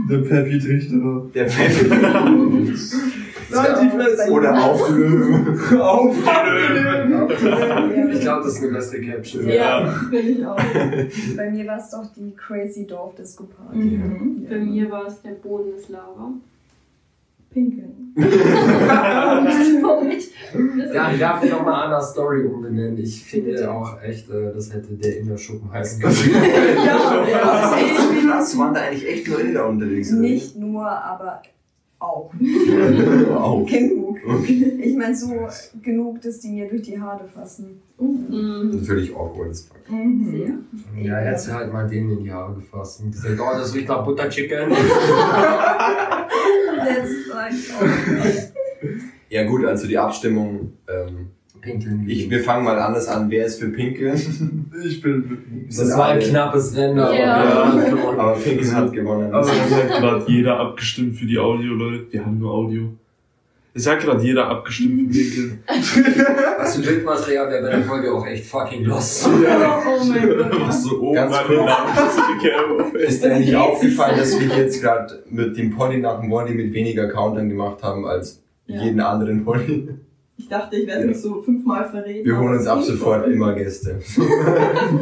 Der Pfeffi Trichter. Der Pfeffi. Nein, die. Oder auf Löwen. Auf die Löwen. Ich glaube, das ist eine bessere Caption. Ja, finde ich auch. Bei mir war es doch die Crazy Dorf Disco Party. Mhm. Bei mir war es der Boden des Lava. Pinkeln. Ja, ich darf die nochmal Anna Story umbenennen. Ich finde auch echt, äh, das hätte der Innerschuppen heißen können. Ja, Das ist echt ja. so krass. Waren da eigentlich echt nur Inder unterwegs? oder? Nicht nur, aber auch. Auch. Genug. Okay. Ich meine, so genug, dass die mir durch die Haare fassen. Mhm. Natürlich awkward as fuck. Mhm. Sehr. Ja, er hat sie halt mal denen in die Haare gefasst und gesagt, oh, das riecht nach Butterchicken. Let's like, Ja gut, also die Abstimmung. Ähm, Pinkeln. ich, wir fangen mal anders an. Wer ist für Pinkeln? Ich bin. das war ein knappes Rennen, aber Ja. Aber Pinkeln hat gewonnen. Also, es hat gerade jeder abgestimmt für die Audio, Leute. Wir haben nur Audio. Es hat gerade jeder abgestimmt für Pinkeln. Also Bildmaterial wäre bei der Folge auch echt fucking lost. Oh mein Gott. Was so oben Ganz Namen Ist dir nicht aufgefallen, dass wir jetzt gerade mit dem Poddy nach dem Wally mit weniger Countern gemacht haben als Ja. jeden anderen Poddy? Ich dachte, ich werde mich so fünfmal verreden. Wir holen uns ab sofort voll. immer Gäste.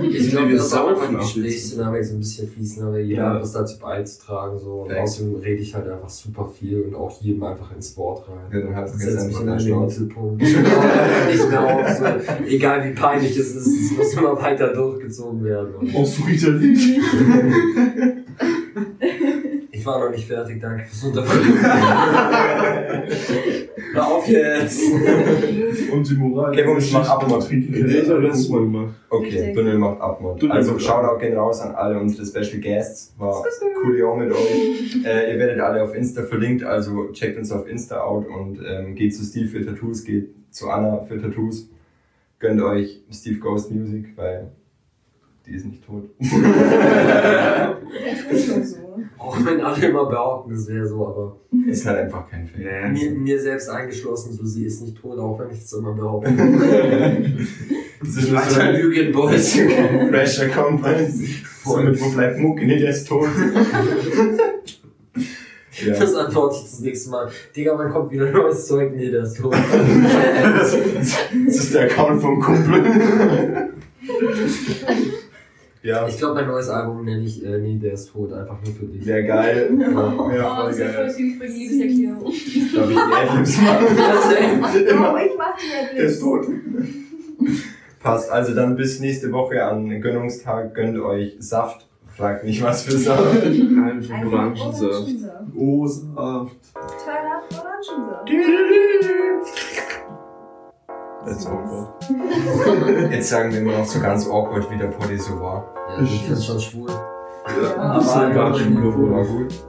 Ich glaube, wir das saufen die auch Gesprächsdynamik so ein bisschen fließen, aber jeder Ja. hat was dazu beizutragen. So. Und außerdem rede ich halt einfach super viel und auch jedem einfach ins Wort rein. Ja, dann halt jetzt Setzt deinen in den. Mittelpunkt. Nicht mehr auf. So, egal wie peinlich es ist, es muss immer weiter durchgezogen werden. Und Brauchst du Ritalin? ich war noch nicht fertig, danke fürs Unterbrechen. Hör auf jetzt! Und die Moral. Okay, Jungs, mach Abmod. Ich habe letztes Mal gemacht. Okay. Dünnel macht. Dünnel Also macht Shoutout gehen raus an alle unsere Special Guests. War cool mit euch. Äh, ihr werdet alle auf Insta verlinkt, also checkt uns auf Insta out und ähm, geht zu Steve für Tattoos, geht zu Anna für Tattoos. Gönnt euch Steve Ghost Music, weil die ist nicht tot. So. Auch wenn alle immer behaupten, es wäre so, aber ist halt einfach kein Fake. mir, mir selbst eingeschlossen, so sie ist nicht tot, auch wenn ich es immer behaupte. Das ist ein Lügenboys. Pressure Company. So mit, wo bleibt Muck? Nee, der ist tot. ja. Das antworte ich das nächste Mal. Digga, wann kommt wieder neues Zeug? Nee, der ist tot. das ist der Account vom Kumpel. Ja, Ich glaube, mein neues Album nenne ich äh, Nee, der ist tot, einfach nur für dich. sehr geil. Ja, Oh, voll das ist ja voll geil. Liebeserklärung. Darf ich die Adlibs machen? Oh, ich mach die Der ist tot. Passt, also dann bis nächste Woche an Gönnungstag. Gönnt euch Saft. Fragt nicht, was für Saft. Einfach Orangensaft. Orangensaft. Oh, Saft. Toller Orangensaft. That's awkward. Jetzt sagen wir immer noch so ganz awkward, wie der Poddy so war. Ja, ich finde schon schwul. Ja, Ja. nicht War gut.